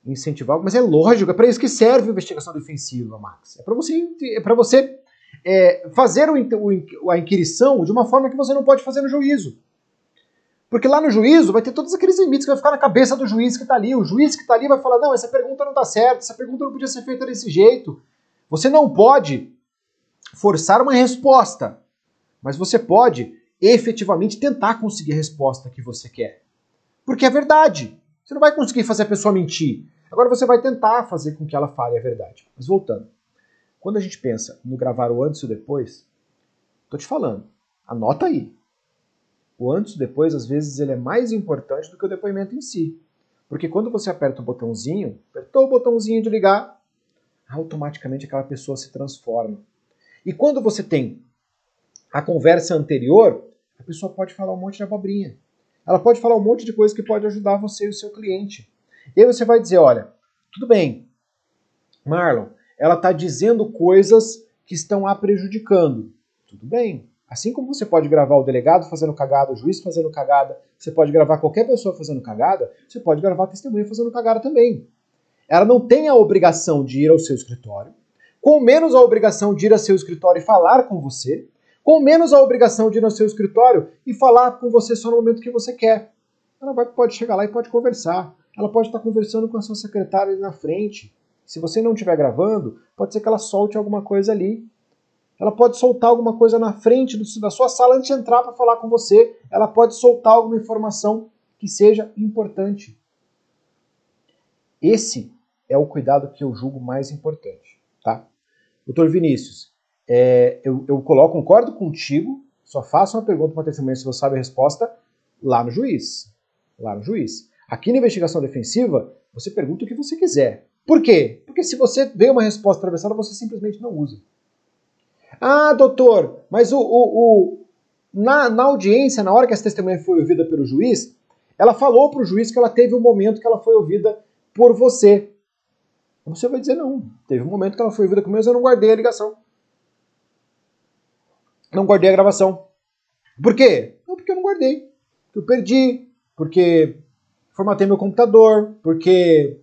Incentivar, mas é lógico, é para isso que serve a investigação defensiva, Max. É para você, é pra você é, fazer o, o, a inquirição de uma forma que você não pode fazer no juízo. Porque lá no juízo vai ter todos aqueles limites que vai ficar na cabeça do juiz que está ali. O juiz que está ali vai falar: não, essa pergunta não está certa, essa pergunta não podia ser feita desse jeito. Você não pode forçar uma resposta, mas você pode efetivamente tentar conseguir a resposta que você quer. Porque é verdade. Você não vai conseguir fazer a pessoa mentir. Agora você vai tentar fazer com que ela fale a verdade. Mas voltando. Quando a gente pensa no gravar o antes e o depois, tô te falando, anota aí. o antes e depois, às vezes, ele é mais importante do que o depoimento em si. Porque quando você aperta o botãozinho, apertou o botãozinho de ligar, automaticamente aquela pessoa se transforma. E quando você tem a conversa anterior, a pessoa pode falar um monte de abobrinha. Ela pode falar um monte de coisa que pode ajudar você e o seu cliente. E aí você vai dizer, olha, tudo bem, Marlon, ela está dizendo coisas que estão a prejudicando. Tudo bem. Assim como você pode gravar o delegado fazendo cagada, o juiz fazendo cagada, você pode gravar qualquer pessoa fazendo cagada, você pode gravar a testemunha fazendo cagada também. Ela não tem a obrigação de ir ao seu escritório, com menos a obrigação de ir ao seu escritório e falar com você, com menos a obrigação de ir ao seu escritório e falar com você só no momento que você quer. Ela vai, pode chegar lá e pode conversar. Ela pode estar conversando com a sua secretária ali na frente. Se você não estiver gravando, pode ser que ela solte alguma coisa ali. Ela pode soltar alguma coisa na frente do, da sua sala antes de entrar para falar com você. Ela pode soltar alguma informação que seja importante. Esse é o cuidado que eu julgo mais importante, tá? Doutor Vinícius, é, eu, eu coloco, concordo contigo, só faço uma pergunta para testemunha se você sabe a resposta lá no juiz. Lá no juiz. Aqui na investigação defensiva, você pergunta o que você quiser. Por quê? Porque se você vê uma resposta atravessada, você simplesmente não usa. Ah, doutor, mas o, o, o na, na audiência, na hora que essa testemunha foi ouvida pelo juiz, ela falou para o juiz que ela teve um momento que ela foi ouvida por você. Você vai dizer, não, teve um momento que ela foi ouvida comigo, mas eu não guardei a ligação. Não guardei a gravação. Por quê? Não, porque eu não guardei. Porque eu perdi, porque formatei meu computador, porque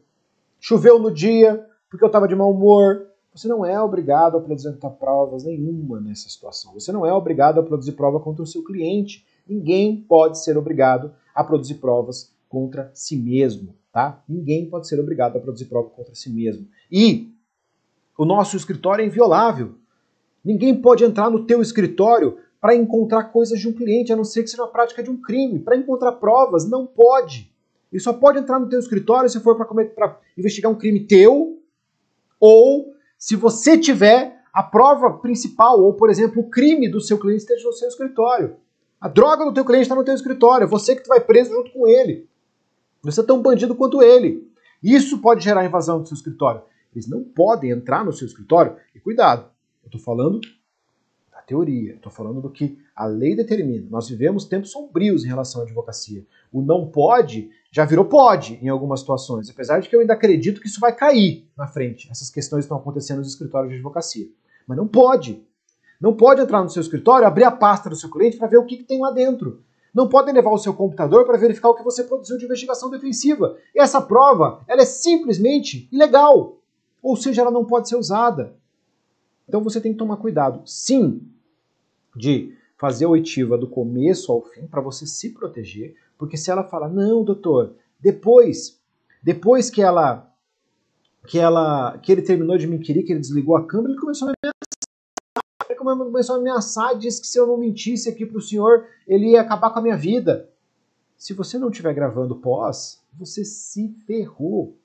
choveu no dia, porque eu estava de mau humor. Você não é obrigado a apresentar provas nenhuma nessa situação. Você não é obrigado a produzir prova contra o seu cliente. Ninguém pode ser obrigado a produzir provas contra si mesmo, tá? Ninguém pode ser obrigado a produzir prova contra si mesmo. E o nosso escritório é inviolável. Ninguém pode entrar no teu escritório para encontrar coisas de um cliente, a não ser que seja a prática de um crime. Para encontrar provas, não pode. Ele só pode entrar no teu escritório se for para investigar um crime teu ou se você tiver a prova principal, ou, por exemplo, o crime do seu cliente esteja no seu escritório. A droga do teu cliente está no teu escritório, você que vai preso junto com ele. Você é tão bandido quanto ele. Isso pode gerar invasão do seu escritório. Eles não podem entrar no seu escritório. E cuidado, eu estou falando da teoria, estou falando do que a lei determina. Nós vivemos tempos sombrios em relação à advocacia. O não pode já virou pode em algumas situações, apesar de que eu ainda acredito que isso vai cair na frente. Essas questões estão acontecendo nos escritórios de advocacia. Mas não pode. Não pode entrar no seu escritório, abrir a pasta do seu cliente para ver o que, que tem lá dentro. Não podem levar o seu computador para verificar o que você produziu de investigação defensiva. E essa prova, ela é simplesmente ilegal. Ou seja, ela não pode ser usada. Então você tem que tomar cuidado, sim, de fazer a oitiva do começo ao fim para você se proteger, porque se ela fala, não, doutor, depois, depois que ela que ela que ele terminou de me inquirir, que ele desligou a câmera, ele começou a me ameaçar. Ele começou a me ameaçar, disse que se eu não mentisse aqui para o senhor, ele ia acabar com a minha vida. Se você não estiver gravando pós, você se ferrou.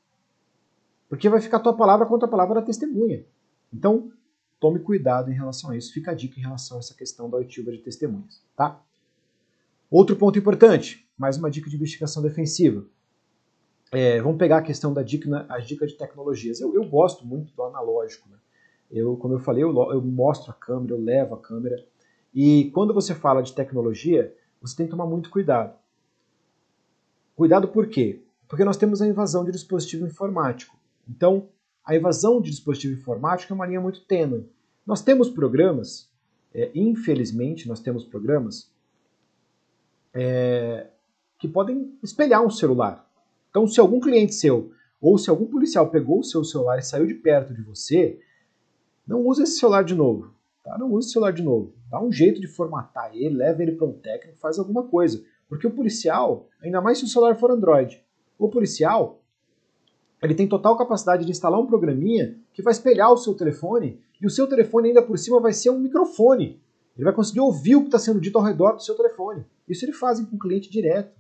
Porque vai ficar tua palavra contra a palavra da testemunha. Então, tome cuidado em relação a isso. Fica a dica em relação a essa questão da oitiva de testemunhas, tá? Outro ponto importante, mais uma dica de investigação defensiva. É, vamos pegar a questão da dica, as dicas de tecnologias. Eu, eu gosto muito do analógico. Né? Eu, como eu falei, eu, eu mostro a câmera, eu levo a câmera. E quando você fala de tecnologia, você tem que tomar muito cuidado. Cuidado por quê? Porque nós temos a invasão de dispositivo informático. Então, a invasão de dispositivo informático é uma linha muito tênue. Nós temos programas, é, infelizmente, nós temos programas é, que podem espelhar um celular. Então, se algum cliente seu ou se algum policial pegou o seu celular e saiu de perto de você, não use esse celular de novo. Tá? Não use esse celular de novo. Dá um jeito de formatar ele, leva ele para um técnico, faz alguma coisa. Porque o policial, ainda mais se o celular for Android, o policial ele tem total capacidade de instalar um programinha que vai espelhar o seu telefone e o seu telefone ainda por cima vai ser um microfone. Ele vai conseguir ouvir o que está sendo dito ao redor do seu telefone. Isso eles fazem com cliente direto.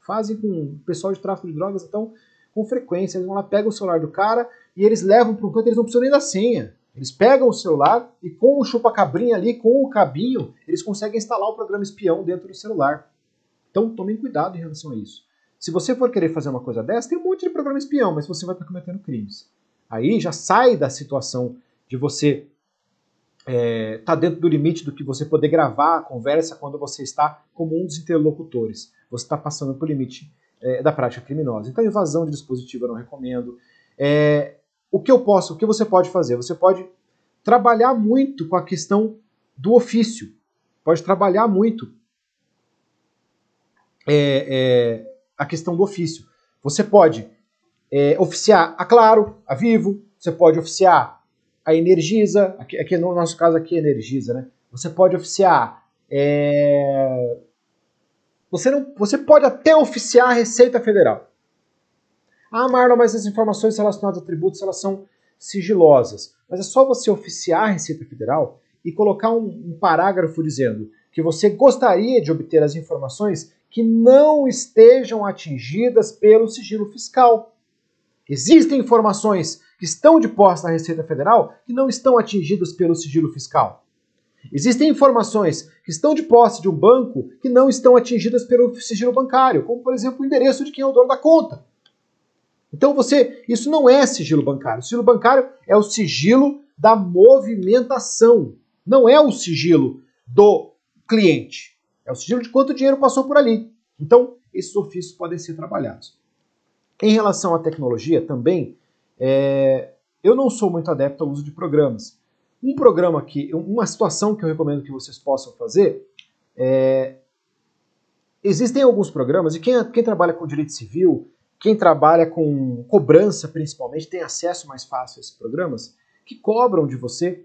Fazem com pessoal de tráfico de drogas, então, com frequência. Eles vão lá, pegam o celular do cara e eles levam para um canto, eles não precisam nem da senha. Eles pegam o celular e com o chupa-cabrinha ali, com o cabinho, eles conseguem instalar o programa espião dentro do celular. Então tomem cuidado em relação a isso. Se você for querer fazer uma coisa dessa, tem um monte de programa espião, mas você vai estar cometendo crimes. Aí já sai da situação de você estar é, tá dentro do limite do que você poder gravar a conversa quando você está como um dos interlocutores. Você está passando por limite é, da prática criminosa. Então, invasão de dispositivo eu não recomendo. É, o que eu posso, o que você pode fazer? Você pode trabalhar muito com a questão do ofício. Pode trabalhar muito é, é, a questão do ofício. Você pode é, oficiar a Claro, a Vivo, você pode oficiar a Energisa, aqui, aqui, no nosso caso aqui é Energisa, né? Você pode oficiar. É... Você, não, você pode até oficiar a Receita Federal. Ah, Marlon, mas as informações relacionadas a tributos elas são sigilosas. Mas é só você oficiar a Receita Federal e colocar um, um parágrafo dizendo que você gostaria de obter as informações que não estejam atingidas pelo sigilo fiscal. Existem informações que estão de posse da Receita Federal que não estão atingidas pelo sigilo fiscal. Existem informações que estão de posse de um banco que não estão atingidas pelo sigilo bancário, como por exemplo o endereço de quem é o dono da conta. Então você, isso não é sigilo bancário. O sigilo bancário é o sigilo da movimentação, não é o sigilo do cliente. É o sigilo de quanto dinheiro passou por ali. Então, esses ofícios podem ser trabalhados. Em relação à tecnologia, também, é, eu não sou muito adepto ao uso de programas. Um programa que, uma situação que eu recomendo que vocês possam fazer é, existem alguns programas, e quem, quem trabalha com direito civil quem trabalha com cobrança, principalmente, tem acesso mais fácil a esses programas que cobram de você,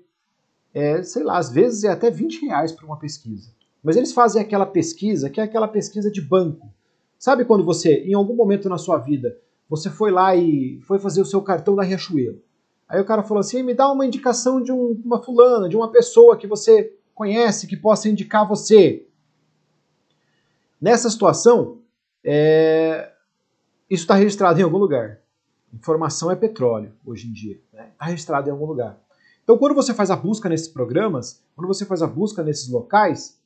é, sei lá, às vezes é até 20 reais para uma pesquisa. Mas eles fazem aquela pesquisa que é aquela pesquisa de banco. Sabe quando você, em algum momento na sua vida, você foi lá e foi fazer o seu cartão da Riachuelo? Aí o cara falou assim: me dá uma indicação de um, uma fulana, de uma pessoa que você conhece, que possa indicar você. Nessa situação, é, isso está registrado em algum lugar. Informação é petróleo hoje em dia. Está né? Tá registrado em algum lugar. Então, quando você faz a busca nesses programas, quando você faz a busca nesses locais,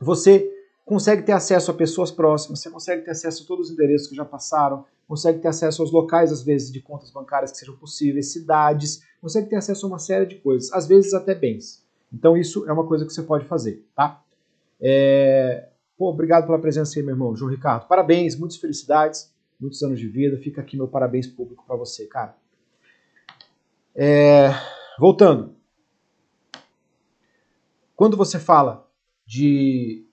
você consegue ter acesso a pessoas próximas, você consegue ter acesso a todos os endereços que já passaram, consegue ter acesso aos locais, às vezes, de contas bancárias que sejam possíveis, cidades, consegue ter acesso a uma série de coisas, às vezes até bens. Então, isso é uma coisa que você pode fazer, tá? É... Pô, obrigado pela presença aí, meu irmão, João Ricardo. Parabéns, muitas felicidades, muitos anos de vida. Fica aqui meu parabéns público para você, cara. É, voltando. Quando você fala de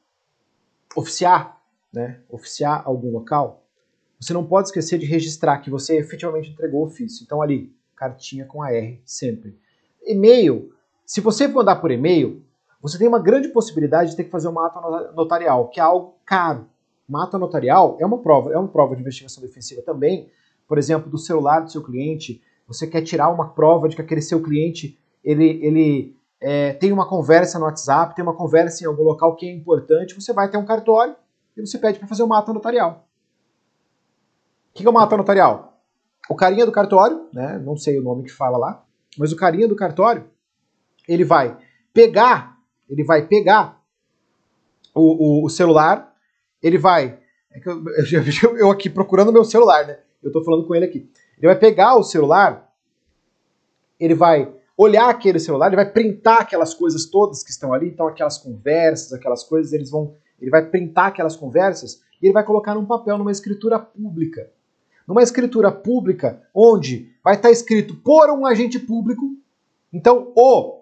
oficiar, né, oficiar algum local, você não pode esquecer de registrar que você efetivamente entregou o ofício. Então ali, cartinha com a R sempre. E-mail, se você mandar por e-mail, você tem uma grande possibilidade de ter que fazer uma ata notarial, que é algo caro. Uma ata notarial é uma prova, é uma prova de investigação defensiva também. Por exemplo, do celular do seu cliente, você quer tirar uma prova de que aquele seu cliente ele, ele é, tem uma conversa no WhatsApp, tem uma conversa em algum local que é importante, você vai até um cartório e você pede para fazer uma ata notarial. O que é uma ata notarial? O carinha do cartório, né, não sei o nome que fala lá, mas o carinha do cartório, ele vai pegar ele vai pegar o, o, o celular, ele vai. É eu, eu, eu, aqui procurando meu celular, né? Eu tô falando com ele aqui. Ele vai pegar o celular, ele vai olhar aquele celular, ele vai printar aquelas coisas todas que estão ali, então aquelas conversas, aquelas coisas, eles vão. Ele vai printar aquelas conversas e ele vai colocar num papel, numa escritura pública. Numa escritura pública, onde vai estar escrito por um agente público. Então, o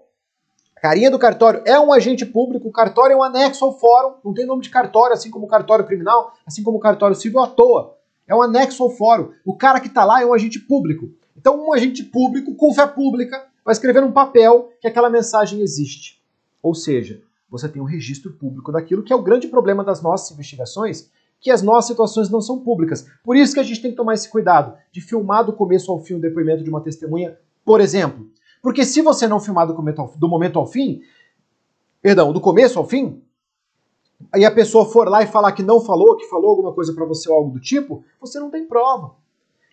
Carinha do cartório é um agente público, o cartório é um anexo ao fórum, não tem nome de cartório, assim como cartório criminal, assim como cartório civil à toa. É um anexo ao fórum. O cara que está lá é um agente público. Então, um agente público, com fé pública, vai escrever num papel que aquela mensagem existe. Ou seja, você tem um registro público daquilo, que é o grande problema das nossas investigações, que as nossas situações não são públicas. Por isso que a gente tem que tomar esse cuidado de filmar do começo ao fim o depoimento de uma testemunha, por exemplo. Porque se você não filmar do do momento ao fim, perdão, do começo ao fim, e a pessoa for lá e falar que não falou, que falou alguma coisa para você ou algo do tipo, você não tem prova.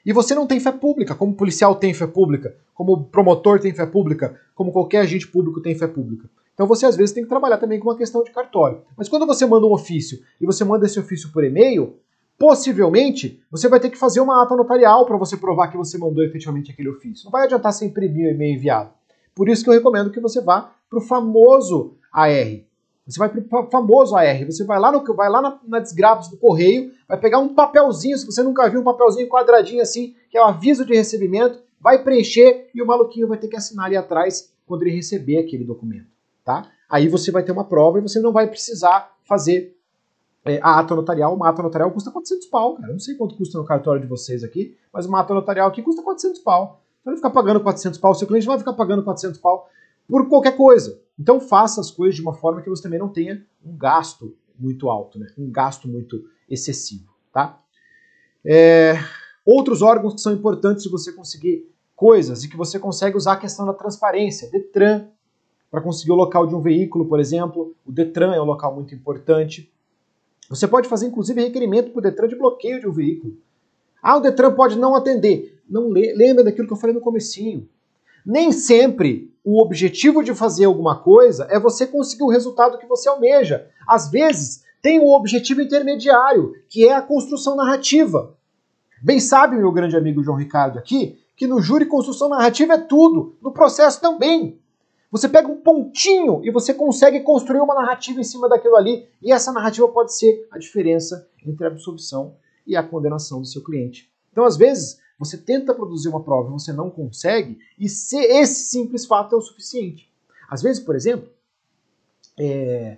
E você não tem fé pública, como policial tem fé pública, como promotor tem fé pública, como qualquer agente público tem fé pública. Então você às vezes tem que trabalhar também com uma questão de cartório. Mas quando você manda um ofício e você manda esse ofício por e-mail, possivelmente você vai ter que fazer uma ata notarial para você provar que você mandou efetivamente aquele ofício. Não vai adiantar você imprimir o e-mail enviado. Por isso que eu recomendo que você vá para o famoso AR. Você vai para o famoso AR, você vai lá, no, vai lá na, na desgraves do correio, vai pegar um papelzinho, se você nunca viu um papelzinho quadradinho assim, que é o aviso de recebimento, vai preencher e o maluquinho vai ter que assinar ali atrás quando ele receber aquele documento tá? Aí você vai ter uma prova e você não vai precisar fazer é, a ata notarial. Uma ata notarial custa 400 pau, cara. Eu não sei quanto custa no cartório de vocês aqui, mas uma ata notarial aqui custa 400 pau. Você vai ficar pagando 400 pau, seu cliente vai ficar pagando 400 pau por qualquer coisa. Então faça as coisas de uma forma que você também não tenha um gasto muito alto, né? um gasto muito excessivo. Tá? É... Outros órgãos que são importantes de você conseguir coisas e que você consegue usar a questão da transparência. Detran, para conseguir o local de um veículo, por exemplo. O Detran é um local muito importante. Você pode fazer, inclusive, requerimento para o Detran de bloqueio de um veículo. Ah, o Detran pode não atender. Não lembra daquilo que eu falei no comecinho. Nem sempre o objetivo de fazer alguma coisa é você conseguir o resultado que você almeja. Às vezes, tem um objetivo intermediário, que é a construção narrativa. Bem sabe, meu grande amigo João Ricardo aqui, que no júri construção narrativa é tudo, no processo também. Você pega um pontinho e você consegue construir uma narrativa em cima daquilo ali, e essa narrativa pode ser a diferença entre a absolvição e a condenação do seu cliente. Então, às vezes, você tenta produzir uma prova e você não consegue, e esse simples fato é o suficiente. Às vezes, por exemplo, é...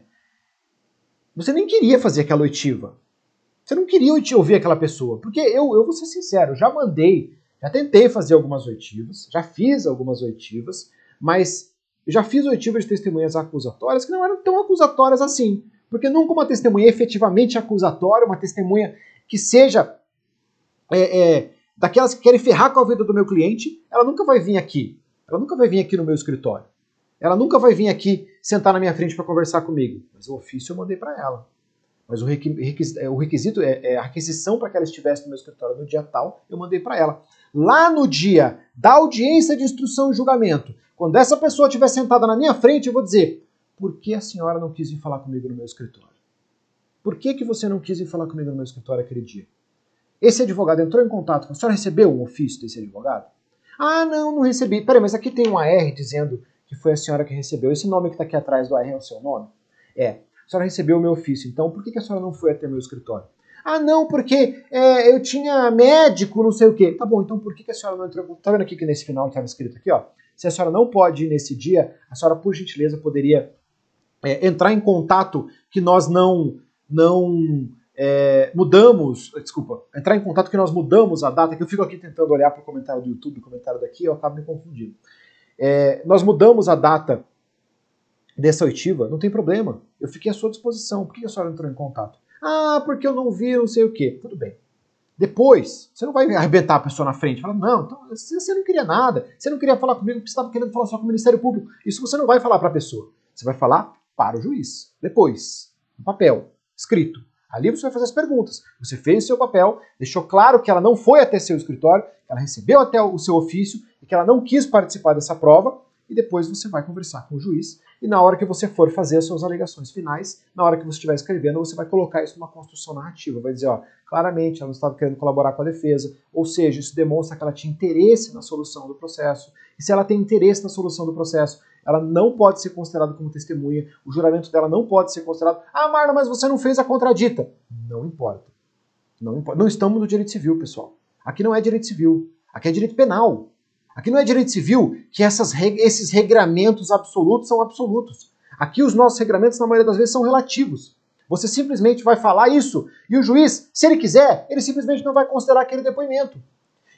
você nem queria fazer aquela oitiva. Você não queria ouvir aquela pessoa. Porque eu, eu vou ser sincero, já mandei, já tentei fazer algumas oitivas, já fiz algumas oitivas, mas eu já fiz oitiva de testemunhas acusatórias que não eram tão acusatórias assim. Porque nunca uma testemunha efetivamente acusatória, uma testemunha que seja é, é, daquelas que querem ferrar com a vida do meu cliente, ela nunca vai vir aqui. Ela nunca vai vir aqui no meu escritório. Ela nunca vai vir aqui sentar na minha frente para conversar comigo. Mas o ofício eu mandei para ela. Mas o requisito, é, requisito é, é a requisição para que ela estivesse no meu escritório no dia tal, eu mandei para ela. Lá no dia da audiência de instrução e julgamento, quando essa pessoa estiver sentada na minha frente, eu vou dizer: por que a senhora não quis vir falar comigo no meu escritório? Por que, que você não quis vir falar comigo no meu escritório aquele dia? Esse advogado entrou em contato com a senhora, recebeu um ofício desse advogado? Ah, não, não recebi. Peraí, mas aqui tem um AR dizendo que foi a senhora que recebeu. Esse nome que está aqui atrás do AR é o seu nome? É. A senhora recebeu o meu ofício, então por que, a senhora não foi até meu escritório? Ah, não, porque é, eu tinha médico, não sei o quê. Tá bom, então por que a senhora não entrou? Tá vendo aqui que nesse final estava escrito aqui, ó? Se a senhora não pode ir nesse dia, a senhora, por gentileza, poderia é, entrar em contato que nós não, não é, mudamos, desculpa, entrar em contato que nós mudamos a data, que eu fico aqui tentando olhar para o comentário do YouTube, o comentário daqui, eu acabo me confundindo. É, nós mudamos a data dessa oitiva, não tem problema, eu fiquei à sua disposição, por que a senhora entrou em contato? Ah, porque eu não vi, não sei o quê. Tudo bem. Depois, você não vai arrebentar a pessoa na frente. Fala, não, então, você não queria nada. Você não queria falar comigo porque você estava querendo falar só com o Ministério Público. Isso você não vai falar para a pessoa. Você vai falar para o juiz. Depois, no papel, escrito. Ali você vai fazer as perguntas. Você fez o seu papel, deixou claro que ela não foi até seu escritório, que ela recebeu até o seu ofício e que ela não quis participar dessa prova. E depois você vai conversar com o juiz e na hora que você for fazer as suas alegações finais, na hora que você estiver escrevendo, você vai colocar isso numa construção narrativa. Vai dizer, ó, claramente ela não estava querendo colaborar com a defesa, ou seja, isso demonstra que ela tinha interesse na solução do processo. E se ela tem interesse na solução do processo, ela não pode ser considerada como testemunha, o juramento dela não pode ser considerado. Ah, Marla, mas você não fez a contradita. Não importa. Não importa. Não estamos no direito civil, pessoal. Aqui não é direito civil. Aqui é direito penal. Aqui não é direito civil que essas, esses regramentos absolutos são absolutos. Aqui os nossos regramentos, na maioria das vezes, são relativos. Você simplesmente vai falar isso e o juiz, se ele quiser, ele simplesmente não vai considerar aquele depoimento.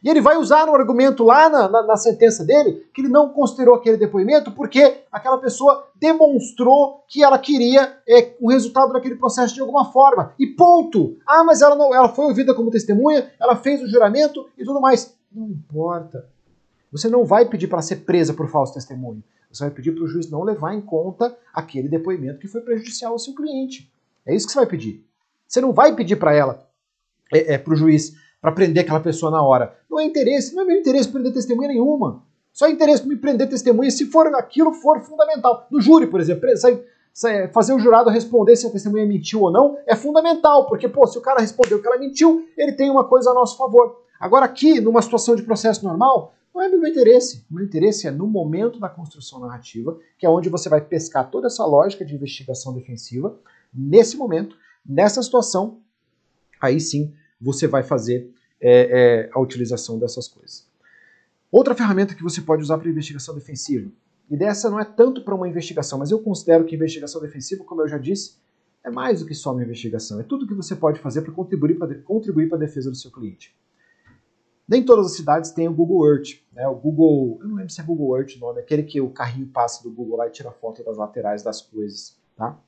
E ele vai usar um argumento lá na, na, na, sentença dele que ele não considerou aquele depoimento porque aquela pessoa demonstrou que ela queria é, o resultado daquele processo de alguma forma. E ponto! Ah, mas ela, não, ela foi ouvida como testemunha, ela fez o juramento e tudo mais. Não importa. Você não vai pedir para ser presa por falso testemunho. Você vai pedir para o juiz não levar em conta aquele depoimento que foi prejudicial ao seu cliente. É isso que você vai pedir. Você não vai pedir para ela, é, é para o juiz, para prender aquela pessoa na hora. Não é interesse, não é meu interesse prender testemunha nenhuma. Só interesse para me prender testemunha se for aquilo for fundamental. No júri, por exemplo, fazer o jurado responder se a testemunha mentiu ou não é fundamental, porque, pô, se o cara respondeu que ela mentiu, ele tem uma coisa a nosso favor. Agora, aqui, numa situação de processo normal, não é meu interesse. O meu interesse é no momento da construção narrativa, que é onde você vai pescar toda essa lógica de investigação defensiva. Nesse momento, nessa situação, aí sim você vai fazer é, é, a utilização dessas coisas. Outra ferramenta que você pode usar para investigação defensiva, e dessa não é tanto para uma investigação, mas eu considero que investigação defensiva, como eu já disse, é mais do que só uma investigação. É tudo que você pode fazer para contribuir para contribuir para a defesa do seu cliente. Nem todas as cidades têm o Google Earth. Né? O Google, eu não lembro se é Google Earth o nome, aquele que o carrinho passa do Google lá e tira foto das laterais das coisas. Tá?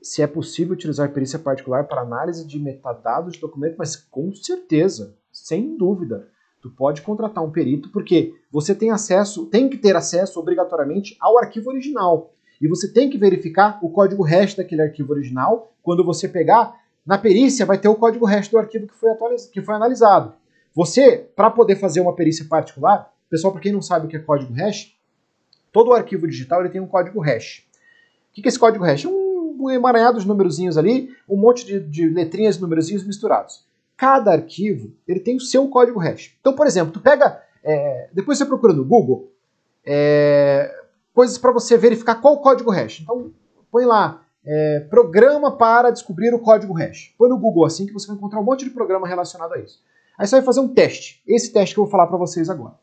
Se é possível utilizar perícia particular para análise de metadados de documento, mas com certeza, sem dúvida. Tu pode contratar um perito porque você tem acesso, tem que ter acesso obrigatoriamente ao arquivo original. E você tem que verificar o código hash daquele arquivo original quando você pegar na perícia vai ter o código hash do arquivo que foi, que foi analisado. Você, para poder fazer uma perícia particular, pessoal, para quem não sabe o que é código hash, todo arquivo digital ele tem um código hash. O que é esse código hash? Um, um emaranhado de numerozinhos ali, um monte de, de letrinhas e numerozinhos misturados. Cada arquivo ele tem o seu código hash. Então, por exemplo, tu pega, é, depois você procura no Google, é, coisas para você verificar qual o código hash. Então, põe lá é, programa para descobrir o código hash. Põe no Google assim que você vai encontrar um monte de programa relacionado a isso. Aí você vai fazer um teste. Esse teste que eu vou falar para vocês agora.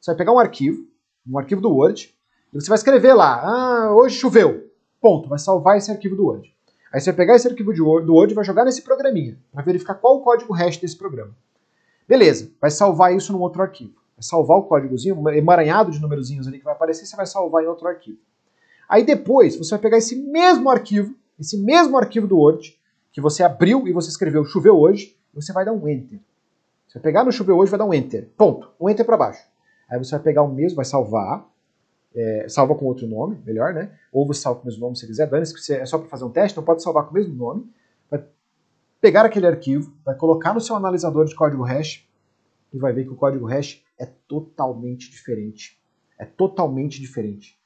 Você vai pegar um arquivo, um arquivo do Word, e você vai escrever lá, ah, hoje choveu. Ponto. Vai salvar esse arquivo do Word. Aí você vai pegar esse arquivo do Word e vai jogar nesse programinha, para verificar qual o código hash desse programa. Beleza, vai salvar isso num outro arquivo. Vai salvar o códigozinho, emaranhado de numerozinhos ali que vai aparecer, você vai salvar em outro arquivo. Aí depois você vai pegar esse mesmo arquivo, esse mesmo arquivo do Word, que você abriu e você escreveu choveu hoje, você vai dar um Enter. Você vai pegar no choveu hoje vai dar um Enter. Ponto. Um Enter para baixo. Aí você vai pegar o mesmo, vai salvar. É, salva com outro nome, melhor, né? Ou você salva com o mesmo nome se quiser. Dane-se, é só para fazer um teste, então pode salvar com o mesmo nome. Vai pegar aquele arquivo, vai colocar no seu analisador de código hash e vai ver que o código hash é totalmente diferente. É totalmente diferente.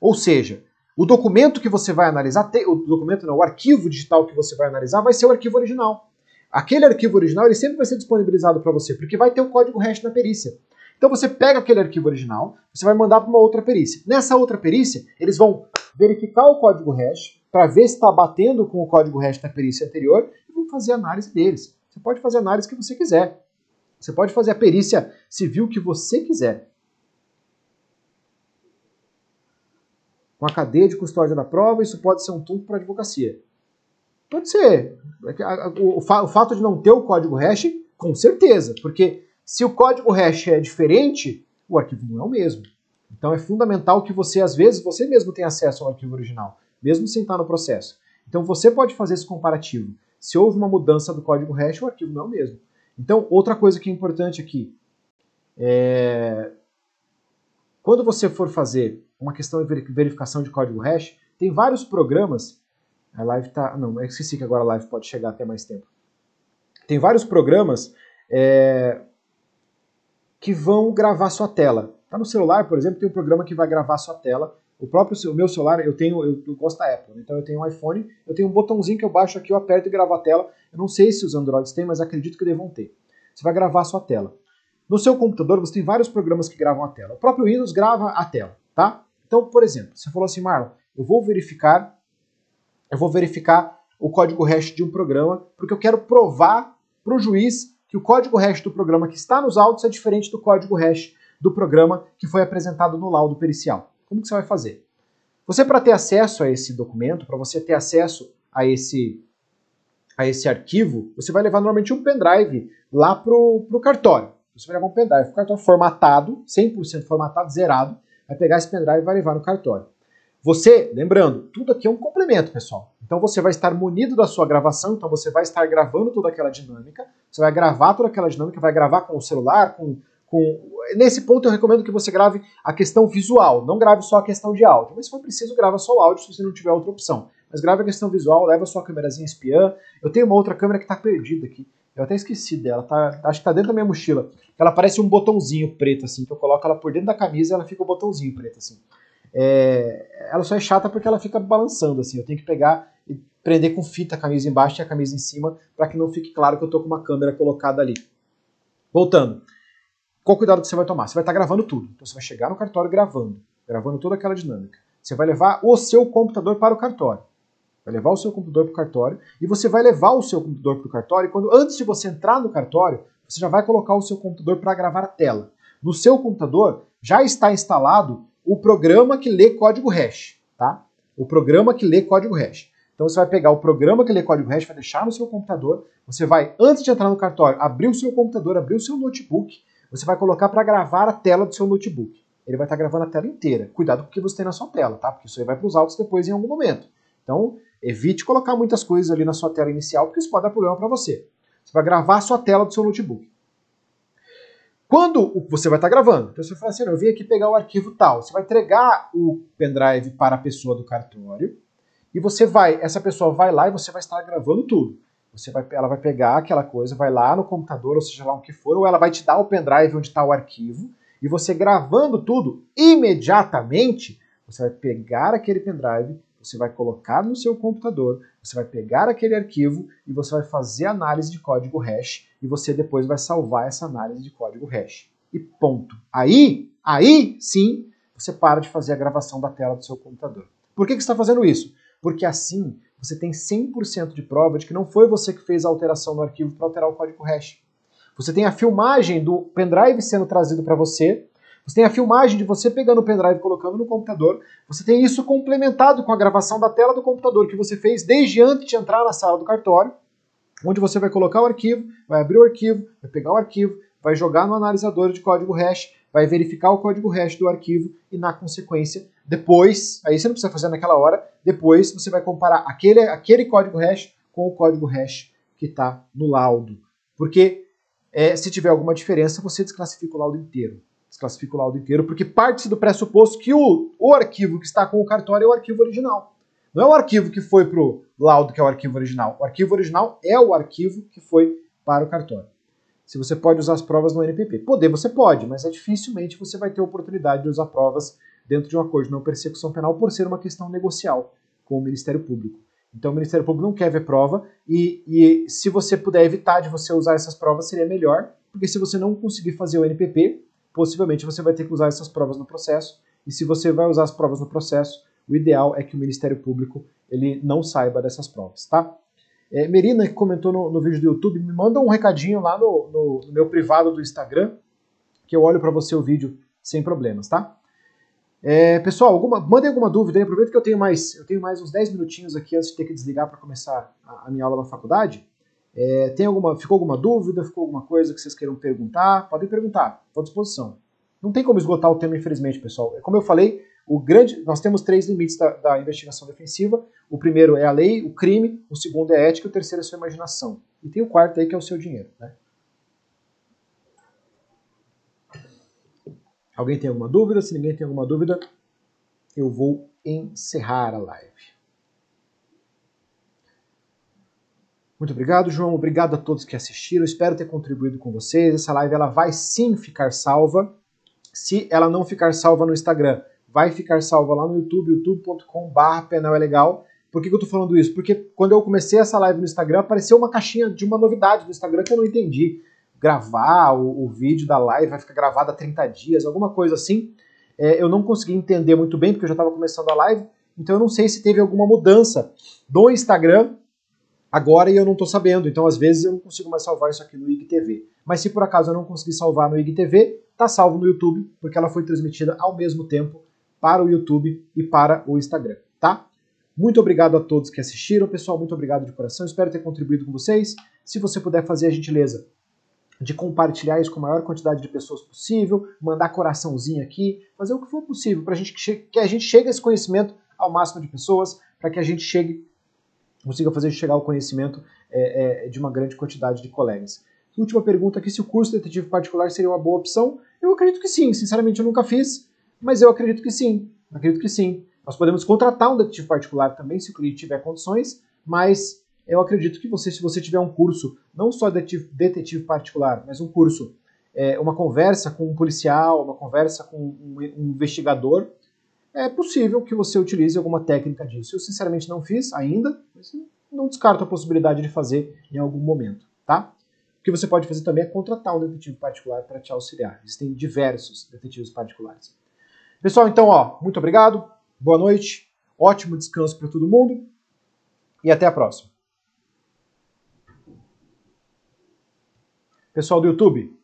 Ou seja, o documento que você vai analisar, o documento não, o arquivo digital que você vai analisar vai ser o arquivo original. Aquele arquivo original ele sempre vai ser disponibilizado para você, porque vai ter o código hash na perícia. Então você pega aquele arquivo original, você vai mandar para uma outra perícia. Nessa outra perícia, eles vão verificar o código hash para ver se está batendo com o código hash da perícia anterior e vão fazer análise deles. Você pode fazer a análise que você quiser. Você pode fazer a perícia civil que você quiser. Com a cadeia de custódia da prova, isso pode ser um trunfo para a advocacia. Pode ser. É o fato de não ter o código hash, com certeza, porque se o código hash é diferente, o arquivo não é o mesmo. Então é fundamental que você, às vezes, você mesmo tenha acesso ao arquivo original, mesmo sem estar no processo. Então você pode fazer esse comparativo. Se houve uma mudança do código hash, o arquivo não é o mesmo. Então, outra coisa que é importante aqui, é... quando você for fazer uma questão de verificação de código hash. Tem vários programas. A live tá. Não, eu esqueci que agora a live pode chegar até mais tempo. Tem vários programas é, que vão gravar sua tela. Tá no celular, por exemplo, tem um programa que vai gravar sua tela. O próprio o meu celular, eu tenho, eu, eu gosto da Apple, então eu tenho um iPhone, eu tenho um botãozinho que eu baixo aqui, eu aperto e gravo a tela. Eu não sei se os Androids têm, mas acredito que devam ter. Você vai gravar sua tela. No seu computador, você tem vários programas que gravam a tela. O próprio Windows grava a tela, tá? Então, por exemplo, você falou assim, Marlon, eu vou verificar, eu vou verificar o código hash de um programa, porque eu quero provar para o juiz que o código hash do programa que está nos autos é diferente do código hash do programa que foi apresentado no laudo pericial. Como que você vai fazer? Você, para ter acesso a esse documento, para você ter acesso a esse, a esse arquivo, você vai levar normalmente um pendrive lá para o cartório. Você vai levar um pendrive, um cartório formatado, 100% formatado, zerado, vai pegar esse pendrive e vai levar no cartório. Você, lembrando, tudo aqui é um complemento, pessoal. Então você vai estar munido da sua gravação, então você vai estar gravando toda aquela dinâmica, você vai gravar toda aquela dinâmica, vai gravar com o celular, com, com... Nesse ponto eu recomendo que você grave a questão visual, não grave só a questão de áudio. Mas se for preciso, grava só o áudio se você não tiver outra opção. Mas grave a questão visual, leva a sua câmerazinha espiã. Eu tenho uma outra câmera que está perdida aqui. Eu até esqueci dela, tá, acho que tá dentro da minha mochila. Ela parece um botãozinho preto, assim, que eu coloco ela por dentro da camisa e ela fica um botãozinho preto, assim. É, ela só é chata porque ela fica balançando, assim. Eu tenho que pegar e prender com fita a camisa embaixo e a camisa em cima para que não fique claro que eu tô com uma câmera colocada ali. Voltando. Qual cuidado que você vai tomar? Você vai estar tá gravando tudo. Então você vai chegar no cartório gravando, gravando toda aquela dinâmica. Você vai levar o seu computador para o cartório. Vai levar o seu computador para o cartório e você vai levar o seu computador para o cartório. E quando antes de você entrar no cartório, você já vai colocar o seu computador para gravar a tela. No seu computador já está instalado o programa que lê código hash, tá? O programa que lê código hash. Então você vai pegar o programa que lê código hash, vai deixar no seu computador, você vai, antes de entrar no cartório, abrir o seu computador, abrir o seu notebook, você vai colocar para gravar a tela do seu notebook. Ele vai estar tá gravando a tela inteira. Cuidado com o que você tem na sua tela, tá? Porque isso aí vai para os autos depois em algum momento. Então, evite colocar muitas coisas ali na sua tela inicial, porque isso pode dar problema para você. Você vai gravar a sua tela do seu notebook. Quando você vai estar tá gravando, então você vai falar assim, eu vim aqui pegar o arquivo tal. Você vai entregar o pendrive para a pessoa do cartório e você vai, essa pessoa vai lá e você vai estar gravando tudo. Você vai, ela vai pegar aquela coisa, vai lá no computador, ou seja lá o que for, ou ela vai te dar o pendrive onde está o arquivo, e você gravando tudo imediatamente, você vai pegar aquele pendrive, você vai colocar no seu computador, você vai pegar aquele arquivo e você vai fazer análise de código hash e você depois vai salvar essa análise de código hash. E ponto. Aí, aí sim, você para de fazer a gravação da tela do seu computador. Por que, que você está fazendo isso? Porque assim você tem 100% de prova de que não foi você que fez a alteração no arquivo para alterar o código hash. Você tem a filmagem do pendrive sendo trazido para você, você tem a filmagem de você pegando o pendrive e colocando no computador, você tem isso complementado com a gravação da tela do computador que você fez desde antes de entrar na sala do cartório, onde você vai colocar o arquivo, vai abrir o arquivo, vai pegar o arquivo, vai jogar no analisador de código hash, vai verificar o código hash do arquivo e, na consequência, depois, aí você não precisa fazer naquela hora, depois você vai comparar aquele, aquele código hash com o código hash que está no laudo. Porque é, se tiver alguma diferença, você desclassifica o laudo inteiro. Desclassifica o laudo inteiro, porque parte do pressuposto que o, o arquivo que está com o cartório é o arquivo original. Não é o arquivo que foi para o laudo que é o arquivo original. O arquivo original é o arquivo que foi para o cartório se você pode usar as provas no NPP. Poder você pode, mas é dificilmente você vai ter oportunidade de usar provas dentro de um acordo de não persecução penal por ser uma questão negocial com o Ministério Público. Então o Ministério Público não quer ver prova e, e se você puder evitar de você usar essas provas seria melhor, porque se você não conseguir fazer o NPP, possivelmente você vai ter que usar essas provas no processo e se você vai usar as provas no processo, o ideal é que o Ministério Público ele não saiba dessas provas, tá? É, Merina, que comentou no, no, vídeo do YouTube, me manda um recadinho lá no, no, no meu privado do Instagram, que eu olho para você o vídeo sem problemas, tá? É, pessoal, alguma, mandem alguma dúvida aí, aproveita que eu tenho mais, eu tenho mais uns 10 minutinhos aqui antes de ter que desligar para começar a, a, minha aula na faculdade. É, tem alguma, ficou alguma dúvida, ficou alguma coisa que vocês queiram perguntar? Podem perguntar, estou à disposição. Não tem como esgotar o tema, infelizmente, pessoal. Como eu falei, o grande, nós temos três limites da, da, investigação defensiva. O primeiro é a lei, o crime, o segundo é a ética, o terceiro é a sua imaginação. E tem o quarto aí que é o seu dinheiro. Né? Alguém tem alguma dúvida? Se ninguém tem alguma dúvida, eu vou encerrar a live. Muito obrigado, João. Obrigado a todos que assistiram. Espero ter contribuído com vocês. Essa live ela vai sim ficar salva. Se ela não ficar salva no Instagram, vai ficar salva lá no YouTube, youtube.com.br penal é legal. Por que, que eu tô falando isso? Porque quando eu comecei essa live no Instagram, apareceu uma caixinha de uma novidade no Instagram que eu não entendi. Gravar o, o vídeo da live vai ficar gravado há 30 dias, alguma coisa assim. É, eu não consegui entender muito bem, porque eu já estava começando a live, então eu não sei se teve alguma mudança do Instagram agora e eu não estou sabendo. Então, às vezes, eu não consigo mais salvar isso aqui no IGTV. Mas se por acaso eu não conseguir salvar no IGTV, tá salvo no YouTube, porque ela foi transmitida ao mesmo tempo para o YouTube e para o Instagram, tá? Muito obrigado a todos que assistiram, pessoal. Muito obrigado de coração. Espero ter contribuído com vocês. Se você puder fazer a gentileza de compartilhar isso com a maior quantidade de pessoas possível, mandar coraçãozinho aqui, fazer o que for possível para gente que a gente chegue a esse conhecimento ao máximo de pessoas, para que a gente chegue consiga fazer chegar o conhecimento é, é, de uma grande quantidade de colegas. Última pergunta aqui, se o curso de detetive particular seria uma boa opção? Eu acredito que sim, sinceramente eu nunca fiz, mas eu acredito que sim. Acredito que sim. Nós podemos contratar um detetive particular também, se o cliente tiver condições, mas eu acredito que você, se você tiver um curso, não só detetive, detetive particular, mas um curso, é, uma conversa com um policial, uma conversa com um, um investigador, é possível que você utilize alguma técnica disso. Eu sinceramente não fiz ainda, mas não descarto a possibilidade de fazer em algum momento, tá? O que você pode fazer também é contratar um detetive particular para te auxiliar. Existem diversos detetives particulares. Pessoal, então, ó, muito obrigado, boa noite, ótimo descanso para todo mundo e até a próxima. Pessoal do YouTube,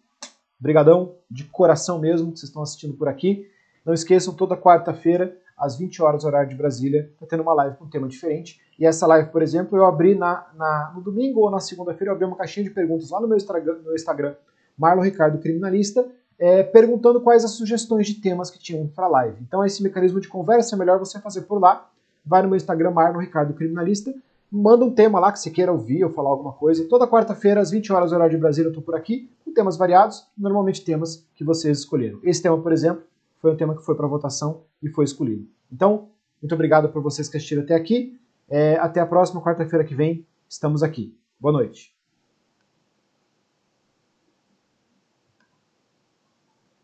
brigadão de coração mesmo que vocês estão assistindo por aqui. Não esqueçam, toda quarta-feira, às 20 horas, horário de Brasília, está tendo uma live com um tema diferente. E essa live, por exemplo, eu abri na, na no domingo ou na segunda-feira, eu abri uma caixinha de perguntas lá no meu Instagram, no Instagram Marlon Ricardo Criminalista, é, perguntando quais as sugestões de temas que tinham para a live. Então, esse mecanismo de conversa é melhor você fazer por lá. Vai no meu Instagram, Marlon Ricardo Criminalista, manda um tema lá que você queira ouvir ou falar alguma coisa. Toda quarta-feira, às 20 horas, horário de Brasília, eu estou por aqui, com temas variados, normalmente temas que vocês escolheram. Esse tema, por exemplo, foi um tema que foi para votação e foi escolhido. Então, muito obrigado por vocês que assistiram até aqui. É, até a próxima quarta-feira que vem. Estamos aqui. Boa noite.